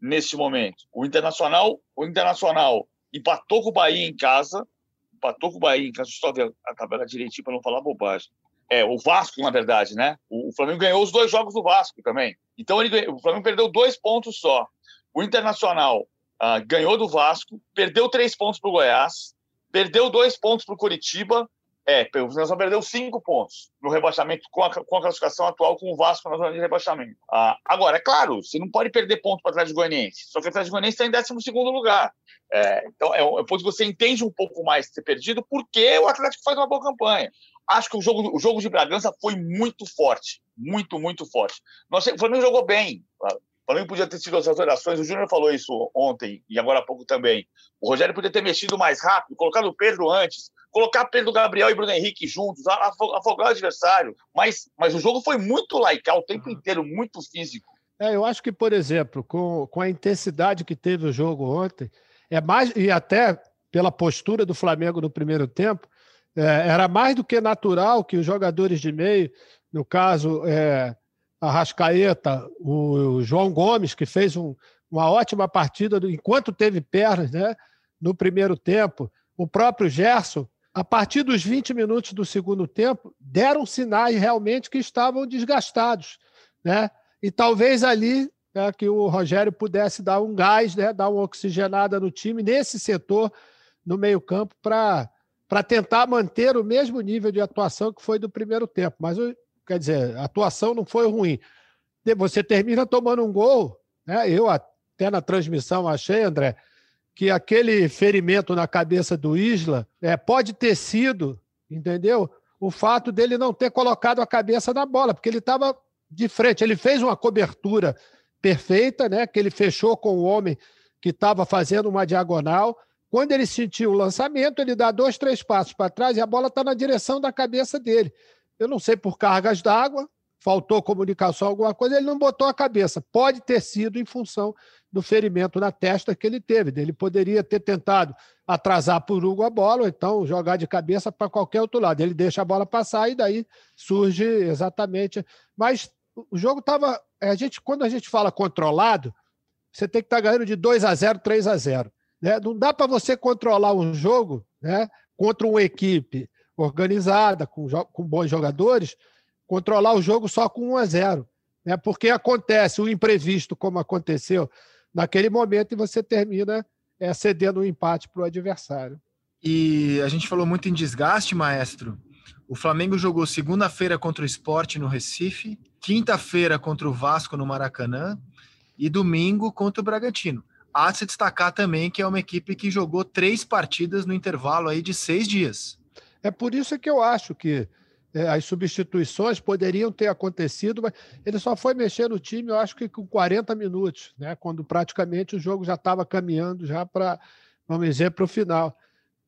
neste momento. O Internacional, o Internacional empatou com o Bahia em casa, empatou com o Bahia em casa, eu ver a tabela direitinho para não falar bobagem. É, o Vasco, na verdade, né? O, Flamengo ganhou os dois jogos do Vasco também. Então ele o Flamengo perdeu dois pontos só. O Internacional uh, ganhou do Vasco, perdeu três pontos para o Goiás, perdeu dois pontos para o Curitiba é, o Internacional perdeu cinco pontos no rebaixamento com a, com a classificação atual com o Vasco na zona de rebaixamento. Ah, agora, é claro, você não pode perder ponto para o Atlético Goianiense, só que o Atlético Goianiense está em 12 lugar. É, então, é, é ponto que você entende um pouco mais de ter perdido, porque o Atlético faz uma boa campanha. Acho que o jogo, o jogo de Bragança foi muito forte, muito, muito forte. Nossa, o Flamengo jogou bem. Flamengo podia ter tido as alterações. O Júnior falou isso ontem e agora há pouco também. O Rogério podia ter mexido mais rápido, colocado o Pedro antes, colocar Pedro Gabriel e Bruno Henrique juntos, afogar o adversário. Mas, mas o jogo foi muito laical o tempo inteiro, muito físico. É, eu acho que, por exemplo, com, com a intensidade que teve o jogo ontem, é mais, e até pela postura do Flamengo no primeiro tempo, é, era mais do que natural que os jogadores de meio, no caso, é, a Rascaeta, o, o João Gomes, que fez um, uma ótima partida enquanto teve pernas né, no primeiro tempo, o próprio Gerson, a partir dos 20 minutos do segundo tempo, deram sinais realmente que estavam desgastados. Né? E talvez ali né, que o Rogério pudesse dar um gás, né, dar uma oxigenada no time nesse setor, no meio-campo, para tentar manter o mesmo nível de atuação que foi do primeiro tempo. Mas, quer dizer, a atuação não foi ruim. Você termina tomando um gol, né? eu até na transmissão achei, André, que aquele ferimento na cabeça do Isla é, pode ter sido, entendeu? O fato dele não ter colocado a cabeça na bola, porque ele estava de frente. Ele fez uma cobertura perfeita, né? Que ele fechou com o homem que estava fazendo uma diagonal. Quando ele sentiu o lançamento, ele dá dois, três passos para trás e a bola está na direção da cabeça dele. Eu não sei por cargas d'água, faltou comunicação, alguma coisa, ele não botou a cabeça. Pode ter sido em função do ferimento na testa que ele teve. Ele poderia ter tentado atrasar por Hugo a bola, ou então jogar de cabeça para qualquer outro lado. Ele deixa a bola passar e daí surge exatamente. Mas o jogo estava. A gente, quando a gente fala controlado, você tem que estar tá ganhando de 2 a 0 3 a 0 né? Não dá para você controlar um jogo né, contra uma equipe organizada, com, com bons jogadores, controlar o jogo só com 1 a 0 né? Porque acontece o imprevisto, como aconteceu naquele momento, e você termina é, cedendo um empate para o adversário. E a gente falou muito em desgaste, maestro. O Flamengo jogou segunda-feira contra o Esporte no Recife, quinta-feira contra o Vasco no Maracanã e domingo contra o Bragantino. Há de se destacar também que é uma equipe que jogou três partidas no intervalo aí de seis dias. É por isso que eu acho que é, as substituições poderiam ter acontecido, mas ele só foi mexer no time, eu acho que com 40 minutos, né? quando praticamente o jogo já estava caminhando já para, vamos dizer, para o final.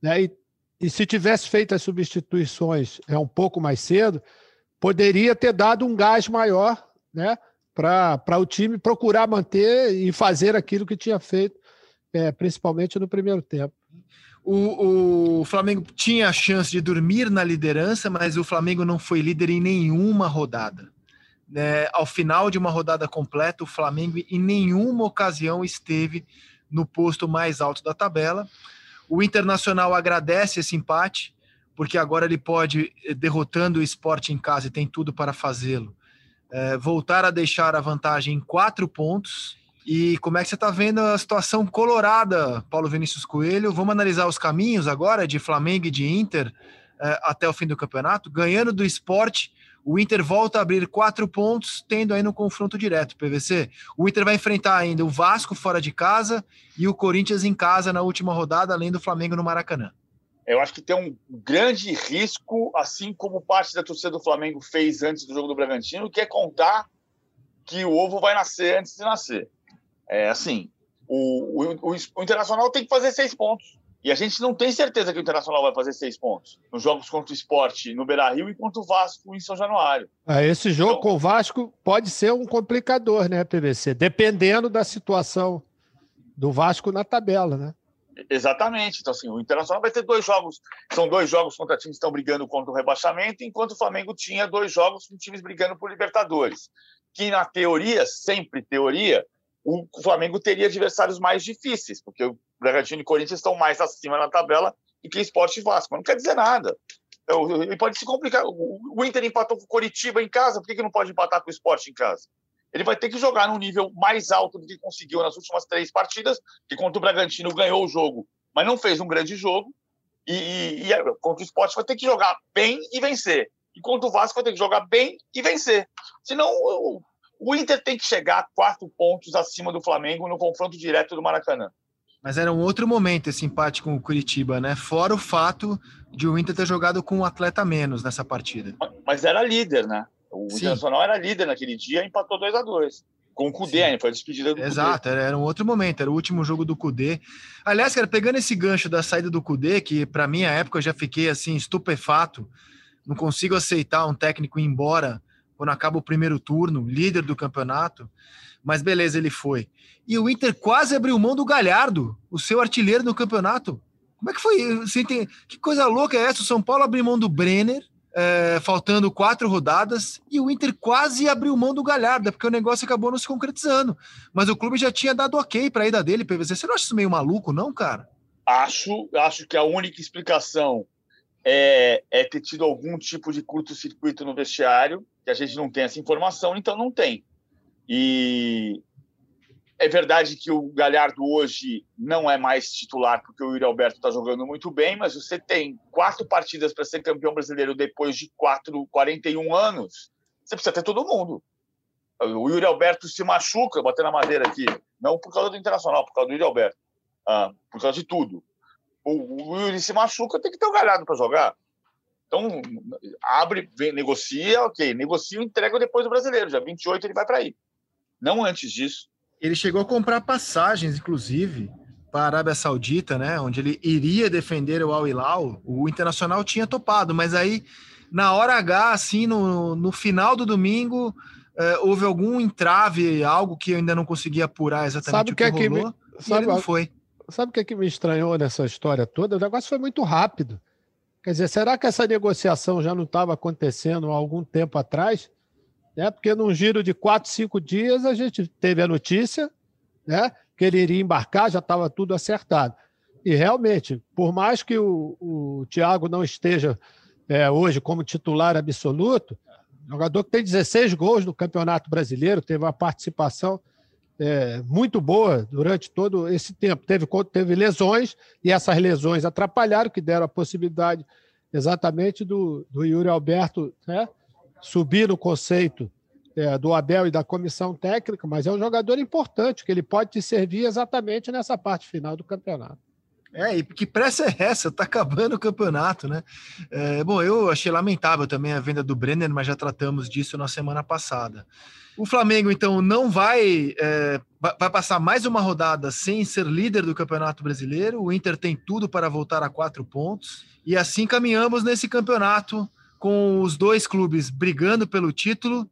Né? E, e se tivesse feito as substituições é, um pouco mais cedo, poderia ter dado um gás maior né? para o time procurar manter e fazer aquilo que tinha feito, é, principalmente no primeiro tempo. O, o, Flamengo tinha a chance de dormir na liderança, mas o Flamengo não foi líder em nenhuma rodada. É, ao final de uma rodada completa, o Flamengo em nenhuma ocasião esteve no posto mais alto da tabela. O Internacional agradece esse empate, porque agora ele pode, derrotando o esporte em casa e tem tudo para fazê-lo, é, voltar a deixar a vantagem em quatro pontos. E como é que você está vendo a situação colorada, Paulo Vinícius Coelho? Vamos analisar os caminhos agora de Flamengo e de Inter é, até o fim do campeonato. Ganhando do esporte, o Inter volta a abrir quatro pontos, tendo aí no confronto direto, PVC. O Inter vai enfrentar ainda o Vasco fora de casa e o Corinthians em casa na última rodada, além do Flamengo no Maracanã. Eu acho que tem um grande risco, assim como parte da torcida do Flamengo fez antes do jogo do Bragantino, que é contar que o ovo vai nascer antes de nascer. É assim, o, o, o Internacional tem que fazer seis pontos. E a gente não tem certeza que o Internacional vai fazer seis pontos nos jogos contra o esporte no Beira Rio e contra o Vasco em São Januário. Ah, esse jogo então, com o Vasco pode ser um complicador, né, PVC? Dependendo da situação do Vasco na tabela, né? Exatamente. Então, assim, o Internacional vai ter dois jogos, são dois jogos contra times que estão brigando contra o rebaixamento, enquanto o Flamengo tinha dois jogos com times brigando por Libertadores. Que, na teoria, sempre teoria, o Flamengo teria adversários mais difíceis, porque o Bragantino e Corinthians estão mais acima na tabela do que Esporte e Vasco. Mas não quer dizer nada. Ele pode se complicar. O Inter empatou com o Coritiba em casa, por que, que não pode empatar com o Esporte em casa? Ele vai ter que jogar num nível mais alto do que conseguiu nas últimas três partidas, que contra o Bragantino ganhou o jogo, mas não fez um grande jogo. E, e, e é, contra o Esporte vai ter que jogar bem e vencer. E contra o Vasco vai ter que jogar bem e vencer. Senão o, o Inter tem que chegar a quatro pontos acima do Flamengo no confronto direto do Maracanã. Mas era um outro momento esse empate com o Curitiba, né? Fora o fato de o Inter ter jogado com um atleta menos nessa partida. Mas era líder, né? O Sim. Internacional era líder naquele dia e empatou 2 a 2 com o Cudê, foi a despedida do Exato, Cudê. era um outro momento, era o último jogo do Cudê. Aliás, cara, pegando esse gancho da saída do Cudê, que para mim, a época, eu já fiquei assim, estupefato, não consigo aceitar um técnico ir embora quando acaba o primeiro turno, líder do campeonato. Mas beleza, ele foi. E o Inter quase abriu mão do Galhardo, o seu artilheiro no campeonato. Como é que foi? Você tem... Que coisa louca é essa? O São Paulo abriu mão do Brenner, é, faltando quatro rodadas, e o Inter quase abriu mão do Galhardo, porque o negócio acabou não se concretizando. Mas o clube já tinha dado ok para a ida dele, PVC. Você não acha isso meio maluco, não, cara? Acho, acho que a única explicação é, é ter tido algum tipo de curto-circuito no vestiário, que a gente não tem essa informação, então não tem. E é verdade que o Galhardo hoje não é mais titular, porque o Yuri Alberto está jogando muito bem, mas você tem quatro partidas para ser campeão brasileiro depois de quatro, 41 anos, você precisa ter todo mundo. O Yuri Alberto se machuca, batendo na madeira aqui, não por causa do Internacional, por causa do Yuri Alberto, ah, por causa de tudo o, o Yuri se machuca, tem que ter o Galhardo para jogar. Então, abre, vem, negocia, ok. Negocia e entrega depois do brasileiro. Já 28 ele vai para aí. Não antes disso. Ele chegou a comprar passagens, inclusive, para a Arábia Saudita, né? Onde ele iria defender o Al Hilal. O Internacional tinha topado, mas aí, na hora H, assim, no, no final do domingo, eh, houve algum entrave, algo que eu ainda não consegui apurar exatamente Sabe o que, que é rolou. Que me... Sabe, ele não foi. Sabe o que, é que me estranhou nessa história toda? O negócio foi muito rápido. Quer dizer, será que essa negociação já não estava acontecendo há algum tempo atrás? É, porque num giro de quatro, cinco dias a gente teve a notícia né? Que ele iria embarcar, já estava tudo acertado. E realmente, por mais que o, o Thiago não esteja é, hoje como titular absoluto, jogador que tem 16 gols no Campeonato Brasileiro, teve uma participação é, muito boa durante todo esse tempo. Teve, teve lesões, e essas lesões atrapalharam, que deram a possibilidade exatamente do, do Yuri Alberto né, subir no conceito é, do Abel e da comissão técnica, mas é um jogador importante, que ele pode te servir exatamente nessa parte final do campeonato. É, e que pressa é essa? Tá acabando o campeonato, né? É, bom, eu achei lamentável também a venda do Brenner, mas já tratamos disso na semana passada. O Flamengo, então, não vai, é, vai passar mais uma rodada sem ser líder do Campeonato Brasileiro. O Inter tem tudo para voltar a quatro pontos. E assim caminhamos nesse campeonato, com os dois clubes brigando pelo título,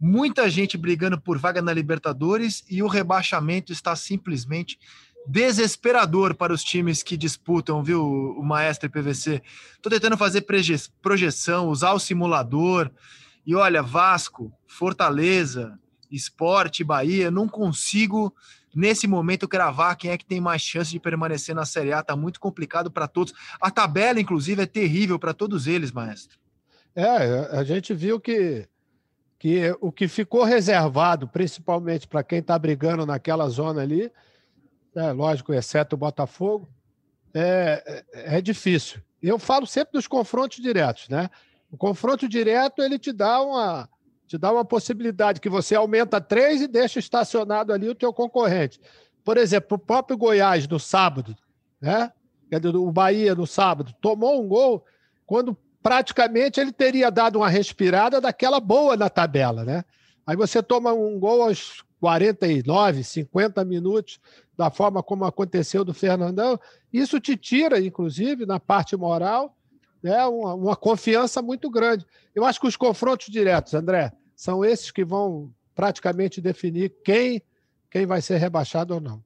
muita gente brigando por vaga na Libertadores e o rebaixamento está simplesmente desesperador para os times que disputam, viu, o Maestro e PVC. Estou tentando fazer projeção, usar o simulador. E olha, Vasco, Fortaleza, Esporte, Bahia, não consigo nesse momento cravar quem é que tem mais chance de permanecer na Série A. Tá muito complicado para todos. A tabela, inclusive, é terrível para todos eles, maestro. É, a gente viu que, que o que ficou reservado, principalmente para quem está brigando naquela zona ali, é, lógico, exceto o Botafogo, é, é, é difícil. Eu falo sempre dos confrontos diretos, né? O confronto direto ele te dá uma te dá uma possibilidade que você aumenta três e deixa estacionado ali o teu concorrente. Por exemplo, o próprio Goiás no sábado, né? O Bahia no sábado tomou um gol quando praticamente ele teria dado uma respirada daquela boa na tabela, né? Aí você toma um gol aos 49, 50 minutos, da forma como aconteceu do Fernandão, isso te tira, inclusive, na parte moral, né, uma, uma confiança muito grande. Eu acho que os confrontos diretos, André, são esses que vão praticamente definir quem, quem vai ser rebaixado ou não.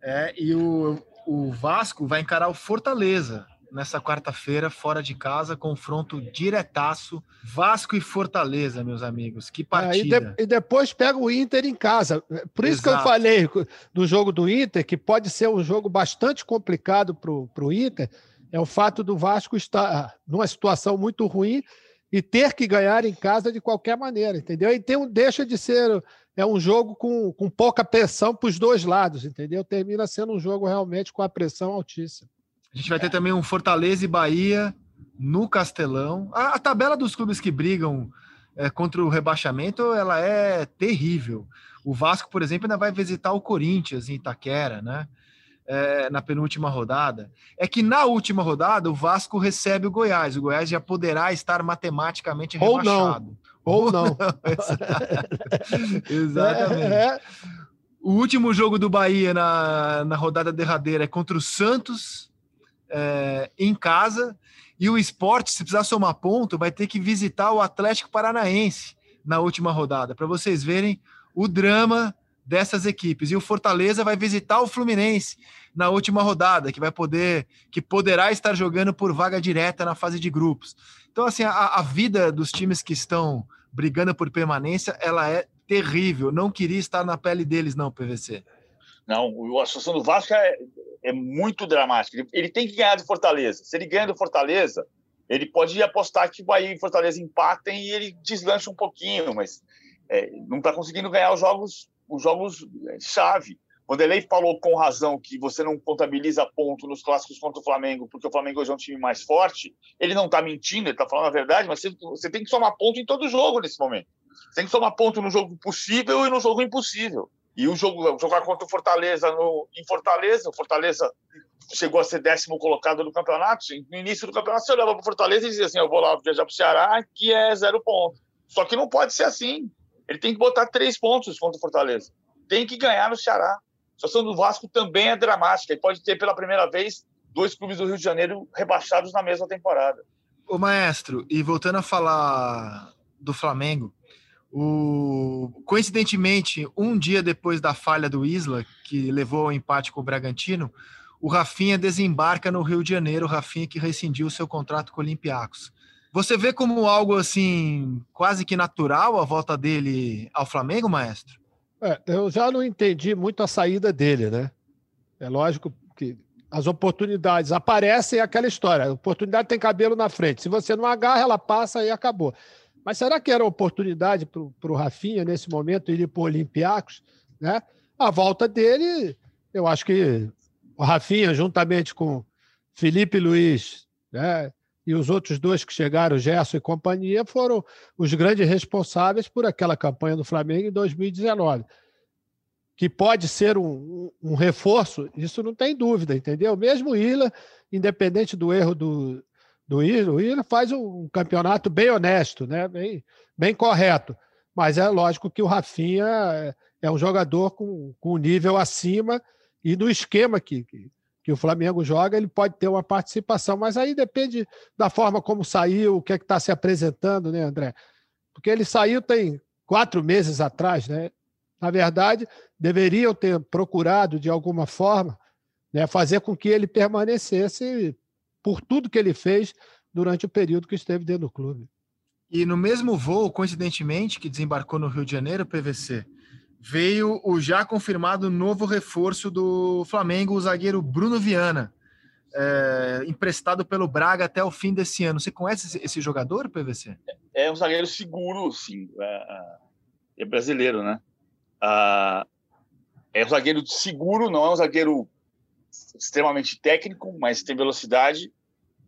É, e o, o Vasco vai encarar o Fortaleza nessa quarta-feira, fora de casa, confronto diretaço, Vasco e Fortaleza, meus amigos. Que partida. É, e, de, e, depois pega o Inter em casa. Por isso Exato. que eu falei do jogo do Inter, que pode ser um jogo bastante complicado para o Inter, é o fato do Vasco estar numa situação muito ruim e ter que ganhar em casa de qualquer maneira, entendeu? E tem um, deixa de ser é um jogo com, com pouca pressão para os dois lados, entendeu? Termina sendo um jogo realmente com a pressão altíssima. A gente vai ter também um Fortaleza e Bahia no Castelão. A, a tabela dos clubes que brigam é, contra o rebaixamento ela é terrível. O Vasco, por exemplo, ainda vai visitar o Corinthians em Itaquera, né? É, na penúltima rodada. É que na última rodada o Vasco recebe o Goiás. O Goiás já poderá estar matematicamente Ou Não. Ou, não. não. Exatamente. É, é. O último jogo do Bahia na, na rodada derradeira é contra o Santos é, em casa. E o esporte, se precisar somar ponto, vai ter que visitar o Atlético Paranaense na última rodada, para vocês verem o drama dessas equipes. E o Fortaleza vai visitar o Fluminense na última rodada, que vai poder, que poderá estar jogando por vaga direta na fase de grupos. Então, assim, a, a vida dos times que estão brigando por permanência, ela é terrível. Não queria estar na pele deles, não, PVC. Não, a situação do Vasco é, é muito dramática. Ele, ele, tem que ganhar do Fortaleza. Se ele ganha do Fortaleza, ele pode apostar que o Bahia e Fortaleza empatem e ele deslancha um pouquinho, mas é, não está conseguindo ganhar os jogos, os jogos é, chave. Vanderlei falou com razão que você não contabiliza ponto nos clássicos contra o Flamengo, porque o Flamengo hoje é um time mais forte. Ele não está mentindo, ele está falando a verdade, mas você, você tem que somar ponto em todo jogo nesse momento. Você tem que somar ponto no jogo possível e no jogo impossível. E o jogo jogar contra o Fortaleza no, em Fortaleza, o Fortaleza chegou a ser décimo colocado no campeonato. No início do campeonato, você olhava para o Fortaleza e dizia assim: Eu vou lá viajar para o Ceará, que é zero ponto. Só que não pode ser assim. Ele tem que botar três pontos contra o Fortaleza. Tem que ganhar no Ceará. A situação do Vasco também é dramática. E pode ter pela primeira vez dois clubes do Rio de Janeiro rebaixados na mesma temporada. O maestro, e voltando a falar do Flamengo, o, coincidentemente, um dia depois da falha do Isla, que levou ao empate com o Bragantino, o Rafinha desembarca no Rio de Janeiro, o Rafinha que rescindiu seu contrato com o Olympiacos. Você vê como algo assim, quase que natural a volta dele ao Flamengo, maestro? É, eu já não entendi muito a saída dele, né? É lógico que as oportunidades aparecem, é aquela história. A oportunidade tem cabelo na frente. Se você não agarra, ela passa e acabou. Mas será que era oportunidade para o Rafinha, nesse momento, ir para o Olympiacos? Né? A volta dele, eu acho que o Rafinha, juntamente com Felipe Luiz né, e os outros dois que chegaram, Gerson e companhia, foram os grandes responsáveis por aquela campanha do Flamengo em 2019. Que pode ser um, um reforço, isso não tem dúvida, entendeu? Mesmo o Isla, independente do erro do, do Isla, o Isla faz um campeonato bem honesto, né? bem, bem correto. Mas é lógico que o Rafinha é, é um jogador com, com um nível acima e do esquema que, que, que, o Flamengo joga, ele pode ter uma participação, mas aí depende da forma como saiu, o que é que está se apresentando, né, André? Porque ele saiu tem quatro meses atrás, né? Na verdade, deveriam ter procurado, de alguma forma, né, fazer com que ele permanecesse por tudo que ele fez durante o período que esteve dentro do clube. E no mesmo voo, coincidentemente, que desembarcou no Rio de Janeiro, PVC, veio o já confirmado novo reforço do Flamengo, o zagueiro Bruno Viana, é, emprestado pelo Braga até o fim desse ano. Você conhece esse, jogador, PVC? É um zagueiro seguro, sim. É, é brasileiro, né? Ah, é um zagueiro seguro, não é um zagueiro extremamente técnico, mas tem velocidade.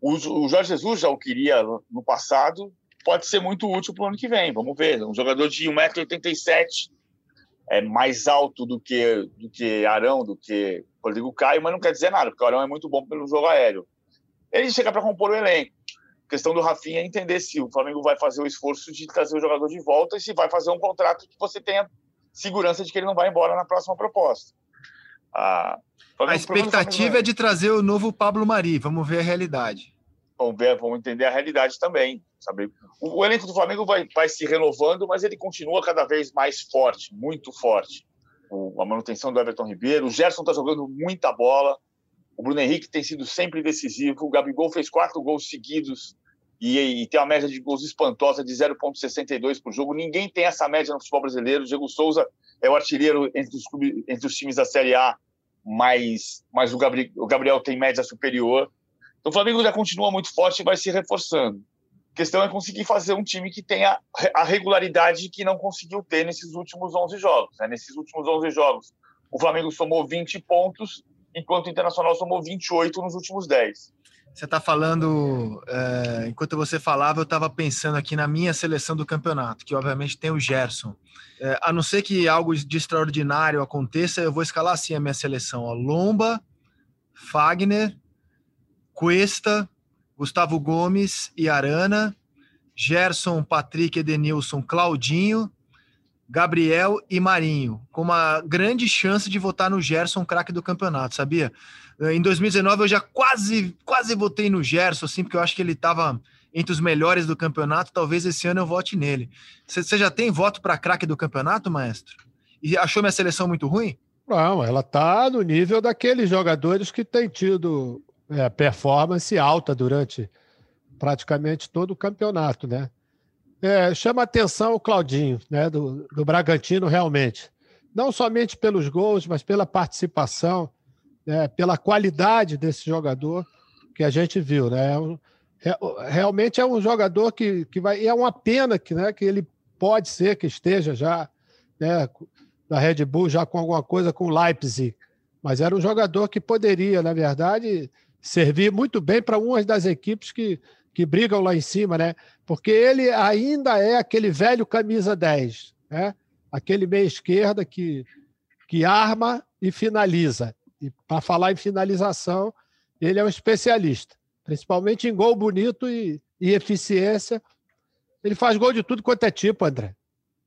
O, Jorge Jesus já o queria no passado, pode ser muito útil para o ano que vem. Vamos ver. Um jogador de 1,87m, é mais alto do que, do que Arão, do que Rodrigo Caio, mas não quer dizer nada, porque o Arão é muito bom pelo jogo aéreo. Ele chega para compor o elenco. A questão do Rafinha é entender se o Flamengo vai fazer o esforço de trazer o jogador de volta e se vai fazer um contrato que você tenha segurança de que ele não vai embora na próxima proposta. Ah, a expectativa é de trazer o novo Pablo Mari. Vamos ver a realidade. Vamos ver, vamos entender a realidade também. Sabe? O, o elenco do Flamengo vai, vai se renovando, mas ele continua cada vez mais forte, muito forte. O, a manutenção do Everton Ribeiro, o Gerson está jogando muita bola, o Bruno Henrique tem sido sempre decisivo, o Gabigol fez quatro gols seguidos e, e tem uma média de gols espantosa de 0,62 por jogo. Ninguém tem essa média no futebol brasileiro. O Diego Souza é o artilheiro entre os, entre os times da Série A mas, mas o, Gabriel, o Gabriel tem média superior. Então o Flamengo já continua muito forte e vai se reforçando. A questão é conseguir fazer um time que tenha a regularidade que não conseguiu ter nesses últimos 11 jogos. Né? Nesses últimos 11 jogos, o Flamengo somou 20 pontos, enquanto o Internacional somou 28 nos últimos 10. Você está falando, é, enquanto você falava, eu estava pensando aqui na minha seleção do campeonato, que obviamente tem o Gerson. É, a não ser que algo de extraordinário aconteça, eu vou escalar assim a minha seleção: ó, Lomba, Fagner, Cuesta, Gustavo Gomes e Arana, Gerson, Patrick, Edenilson, Claudinho, Gabriel e Marinho, com uma grande chance de votar no Gerson, craque do campeonato, sabia? Em 2019 eu já quase, quase votei no Gerson, assim, porque eu acho que ele estava entre os melhores do campeonato. Talvez esse ano eu vote nele. Você já tem voto para craque do campeonato, maestro? E achou minha seleção muito ruim? Não, ela está no nível daqueles jogadores que têm tido é, performance alta durante praticamente todo o campeonato, né? É, chama atenção o Claudinho, né, do, do Bragantino, realmente. Não somente pelos gols, mas pela participação, né, pela qualidade desse jogador que a gente viu. Né? É, realmente é um jogador que, que vai. E é uma pena que, né, que ele pode ser que esteja já né, da Red Bull já com alguma coisa com o Leipzig. Mas era um jogador que poderia, na verdade, servir muito bem para uma das equipes que, que brigam lá em cima, né? Porque ele ainda é aquele velho camisa 10, né? Aquele meia esquerda que, que arma e finaliza. E para falar em finalização, ele é um especialista, principalmente em gol bonito e, e eficiência. Ele faz gol de tudo quanto é tipo, André.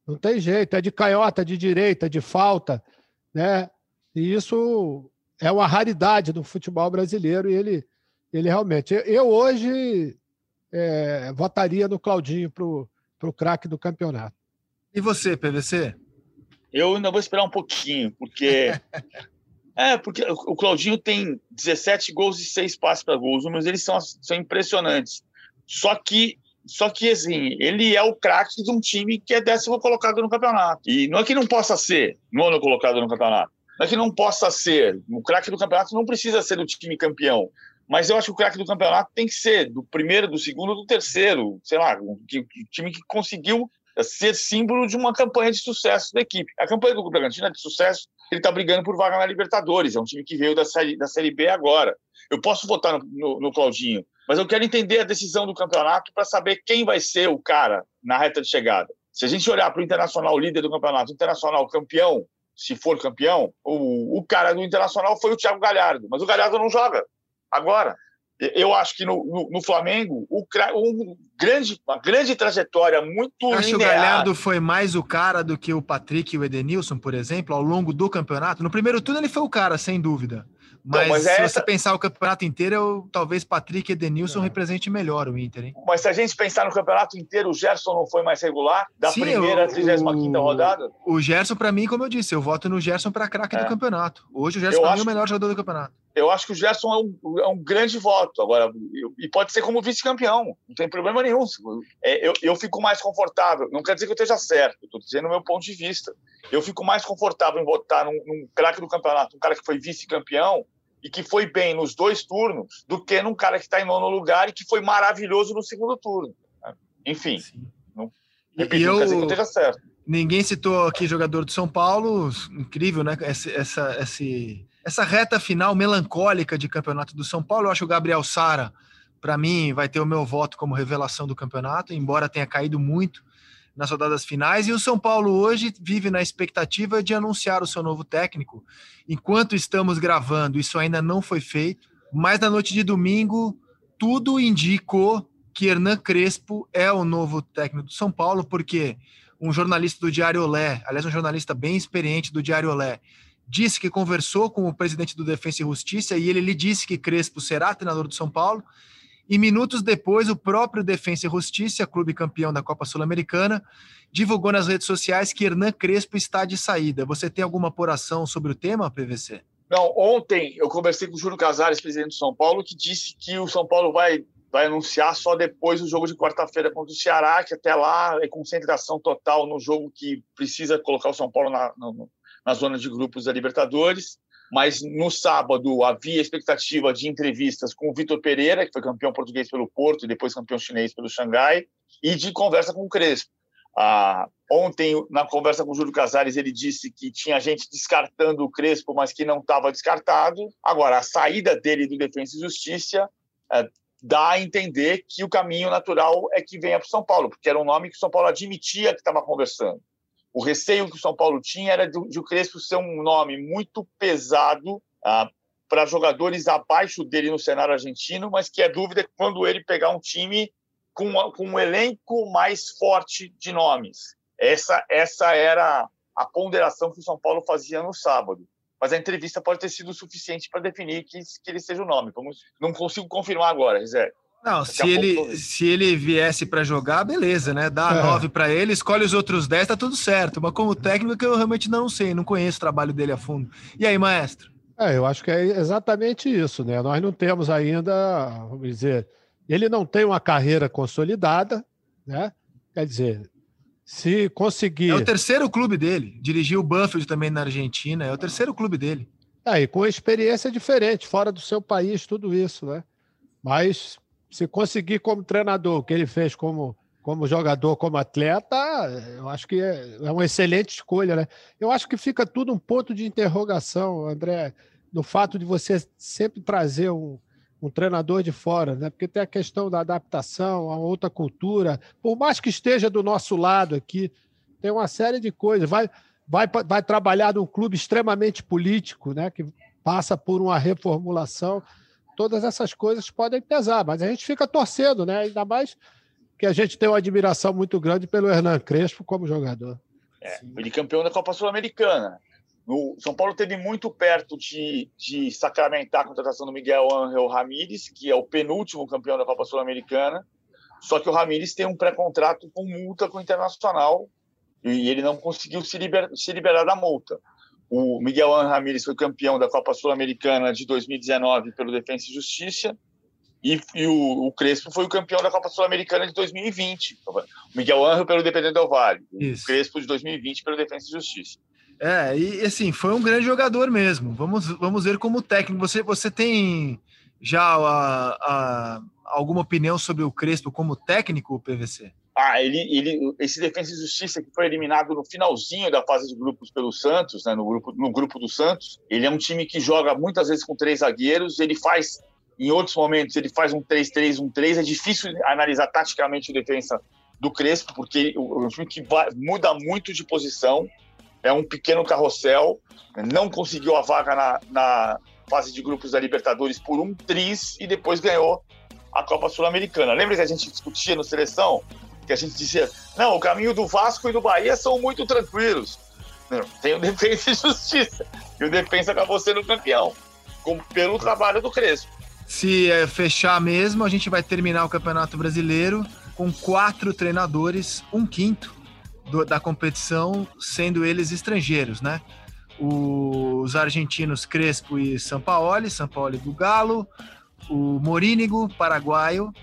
Não tem jeito, é de canhota, de direita, de falta, né? E isso é uma raridade do futebol brasileiro e ele, ele realmente. Eu hoje é, votaria no Claudinho para o craque do campeonato. E você, PVC? Eu ainda vou esperar um pouquinho, porque. é, porque o Claudinho tem 17 gols e 6 passes para gols, mas eles são, são impressionantes. Só que Só que, assim, ele é o craque de um time que é décimo colocado no campeonato. E não é que não possa ser nono colocado no campeonato. Não é que não possa ser. O craque do campeonato não precisa ser do time campeão. Mas eu acho que o craque do campeonato tem que ser do primeiro, do segundo, do terceiro. Sei lá, o, time que conseguiu ser símbolo de uma campanha de sucesso da equipe. A campanha do Bragantino é de sucesso, ele está brigando por vaga na Libertadores. É um time que veio da série, da série B agora. Eu posso votar no, no, no Claudinho, mas eu quero entender a decisão do campeonato para saber quem vai ser o cara na reta de chegada. Se a gente olhar para o Internacional líder do campeonato, Internacional campeão, se for campeão, o, o cara do Internacional foi o Thiago Galhardo, mas o Galhardo não joga agora. Eu acho que no, no, no Flamengo, o, um grande, uma grande trajetória muito Acho que o Galhardo foi mais o cara do que o Patrick e o Edenilson, por exemplo, ao longo do campeonato. No primeiro turno ele foi o cara, sem dúvida. Mas, mas é se essa... você pensar o campeonato inteiro, eu, talvez Patrick e Edenilson é. represente melhor o Inter, hein? Mas se a gente pensar no campeonato inteiro, o Gerson não foi mais regular da Sim, primeira à 35 rodada? O Gerson, para mim, como eu disse, eu voto no Gerson para craque é. do campeonato. Hoje o Gerson é o melhor jogador do campeonato. Eu acho que o Gerson é um, é um grande voto. Agora, eu, e pode ser como vice-campeão, não tem problema nenhum. É, eu, eu fico mais confortável. Não quer dizer que eu esteja certo, estou dizendo o meu ponto de vista. Eu fico mais confortável em votar num, num craque do campeonato, um cara que foi vice-campeão, e que foi bem nos dois turnos do que num cara que está em nono lugar e que foi maravilhoso no segundo turno. Enfim, não, repito, eu, não quer dizer que esteja certo. Ninguém citou aqui jogador do São Paulo, incrível, né? Essa, essa, essa, essa reta final melancólica de campeonato do São Paulo. Eu acho que o Gabriel Sara, para mim, vai ter o meu voto como revelação do campeonato, embora tenha caído muito nas rodadas finais. E o São Paulo hoje vive na expectativa de anunciar o seu novo técnico. Enquanto estamos gravando, isso ainda não foi feito, mas na noite de domingo, tudo indicou que Hernan Crespo é o novo técnico do São Paulo, porque um jornalista do Diário Olé, aliás, um jornalista bem experiente do Diário Olé, disse que conversou com o presidente do Defensa e Justiça e ele lhe disse que Crespo será treinador do São Paulo e minutos depois, o próprio Defensa e Justiça, clube campeão da Copa Sul-Americana, divulgou nas redes sociais que Hernan Crespo está de saída. Você tem alguma apuração sobre o tema, PVC? Não, ontem eu conversei com o Júlio Casares, presidente do São Paulo, que disse que o São Paulo vai, vai anunciar só depois do jogo de quarta-feira contra o Ceará, que até lá é concentração total no jogo que precisa colocar o São Paulo na, na, na zona de grupos da Libertadores mas no sábado havia expectativa de entrevistas com o Vitor Pereira, que foi campeão português pelo Porto e depois campeão chinês pelo Xangai, e de conversa com o Crespo. Ah, ontem, na conversa com o Júlio Casares, ele disse que tinha gente descartando o Crespo, mas que não estava descartado. Agora, a saída dele do Defensa e Justiça é, dá a entender que o caminho natural é que venha para o São Paulo, porque era um nome que o São Paulo admitia que estava conversando. O receio que o São Paulo tinha era de, de o Crespo ser um nome muito pesado ah, para jogadores abaixo dele no cenário argentino, mas que é dúvida quando ele pegar um time com, com um elenco mais forte de nomes. Essa, essa era a ponderação que o São Paulo fazia no sábado. Mas a entrevista pode ter sido suficiente para definir que, que ele seja o nome. Vamos, não consigo confirmar agora, Rizé. Não, se ele, se ele viesse para jogar, beleza, né? Dá é. nove para ele, escolhe os outros dez, tá tudo certo. Mas como técnico, eu realmente não sei, não conheço o trabalho dele a fundo. E aí, maestro? É, eu acho que é exatamente isso, né? Nós não temos ainda, vamos dizer, ele não tem uma carreira consolidada, né? Quer dizer, se conseguir. É o terceiro clube dele. Dirigiu o Banfield também na Argentina, é o terceiro clube dele. É, e com experiência diferente, fora do seu país, tudo isso, né? Mas se conseguir como treinador, o que ele fez como, como jogador, como atleta, eu acho que é, é uma excelente escolha, né? Eu acho que fica tudo um ponto de interrogação, André, no fato de você sempre trazer um, um treinador de fora, né? Porque tem a questão da adaptação a outra cultura, por mais que esteja do nosso lado aqui, tem uma série de coisas. Vai, vai, vai trabalhar num clube extremamente político, né? Que passa por uma reformulação todas essas coisas podem pesar, mas a gente fica torcendo, né? Ainda mais que a gente tem uma admiração muito grande pelo Hernan Crespo como jogador. É, ele campeão da Copa Sul-Americana. O São Paulo teve muito perto de, de sacramentar a contratação do Miguel Ángel Ramírez, que é o penúltimo campeão da Copa Sul-Americana. Só que o Ramírez tem um pré-contrato com multa com o Internacional e ele não conseguiu se, liber, se liberar da multa. O Miguel Ramírez foi campeão da Copa Sul-Americana de 2019 pelo Defensa e Justiça E, e o, o, Crespo foi o campeão da Copa Sul-Americana de 2020. O Miguel Angel pelo Independente Del Vale. Isso. O Crespo de 2020 pelo Defesa e Justiça. É, e assim, foi um grande jogador mesmo. Vamos, vamos ver como técnico. Você, você tem já a, a, alguma opinião sobre o Crespo como técnico, PVC? Ah, ele, ele, esse Defesa e Justiça que foi eliminado no finalzinho da fase de grupos pelo Santos, né, no, grupo, no grupo do Santos, ele é um time que joga muitas vezes com três zagueiros, ele faz, em outros momentos, ele faz um 3-3-1-3, é difícil analisar taticamente o defesa do Crespo, porque é um time que vai, muda muito de posição, é um pequeno carrossel, não conseguiu a vaga na, na fase de grupos da Libertadores por um tris e depois ganhou a Copa Sul-Americana. Lembra que a gente discutia no Seleção? Que a gente dizia, não, o caminho do Vasco e do Bahia são muito tranquilos. Não, tem o Defensa e Justiça. E o Defensa acabou sendo campeão, com, pelo trabalho do Crespo. Se é, fechar mesmo, a gente vai terminar o Campeonato Brasileiro com quatro treinadores, um quinto do, da competição, sendo eles estrangeiros, né? Os argentinos Crespo e Sampaoli, Sampaoli do Galo, o Morínigo, paraguaio,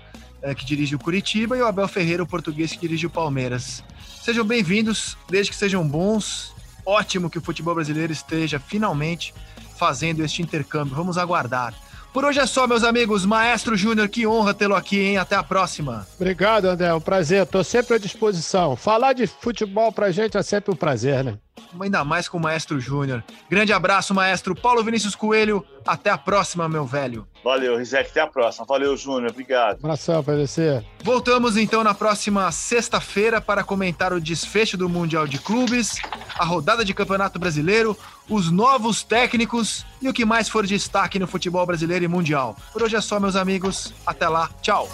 que dirige o Curitiba, e o Abel Ferreira, o português, que dirige o Palmeiras. Sejam bem-vindos, desde que sejam bons. Ótimo que o futebol brasileiro esteja finalmente fazendo este intercâmbio. Vamos aguardar. Por hoje é só, meus amigos. Maestro Júnior, que honra tê-lo aqui, hein? Até a próxima. Obrigado, André. É um prazer. Estou sempre à disposição. Falar de futebol pra gente é sempre um prazer, né? Ainda mais com o Maestro Júnior. Grande abraço, Maestro Paulo Vinícius Coelho. Até a próxima, meu velho. Valeu, Rizek. Até a próxima. Valeu, Júnior. Obrigado. Abração pra você. Voltamos então na próxima sexta-feira para comentar o desfecho do Mundial de Clubes, a rodada de Campeonato Brasileiro, os novos técnicos e o que mais for destaque no futebol brasileiro e mundial. Por hoje é só, meus amigos. Até lá. Tchau.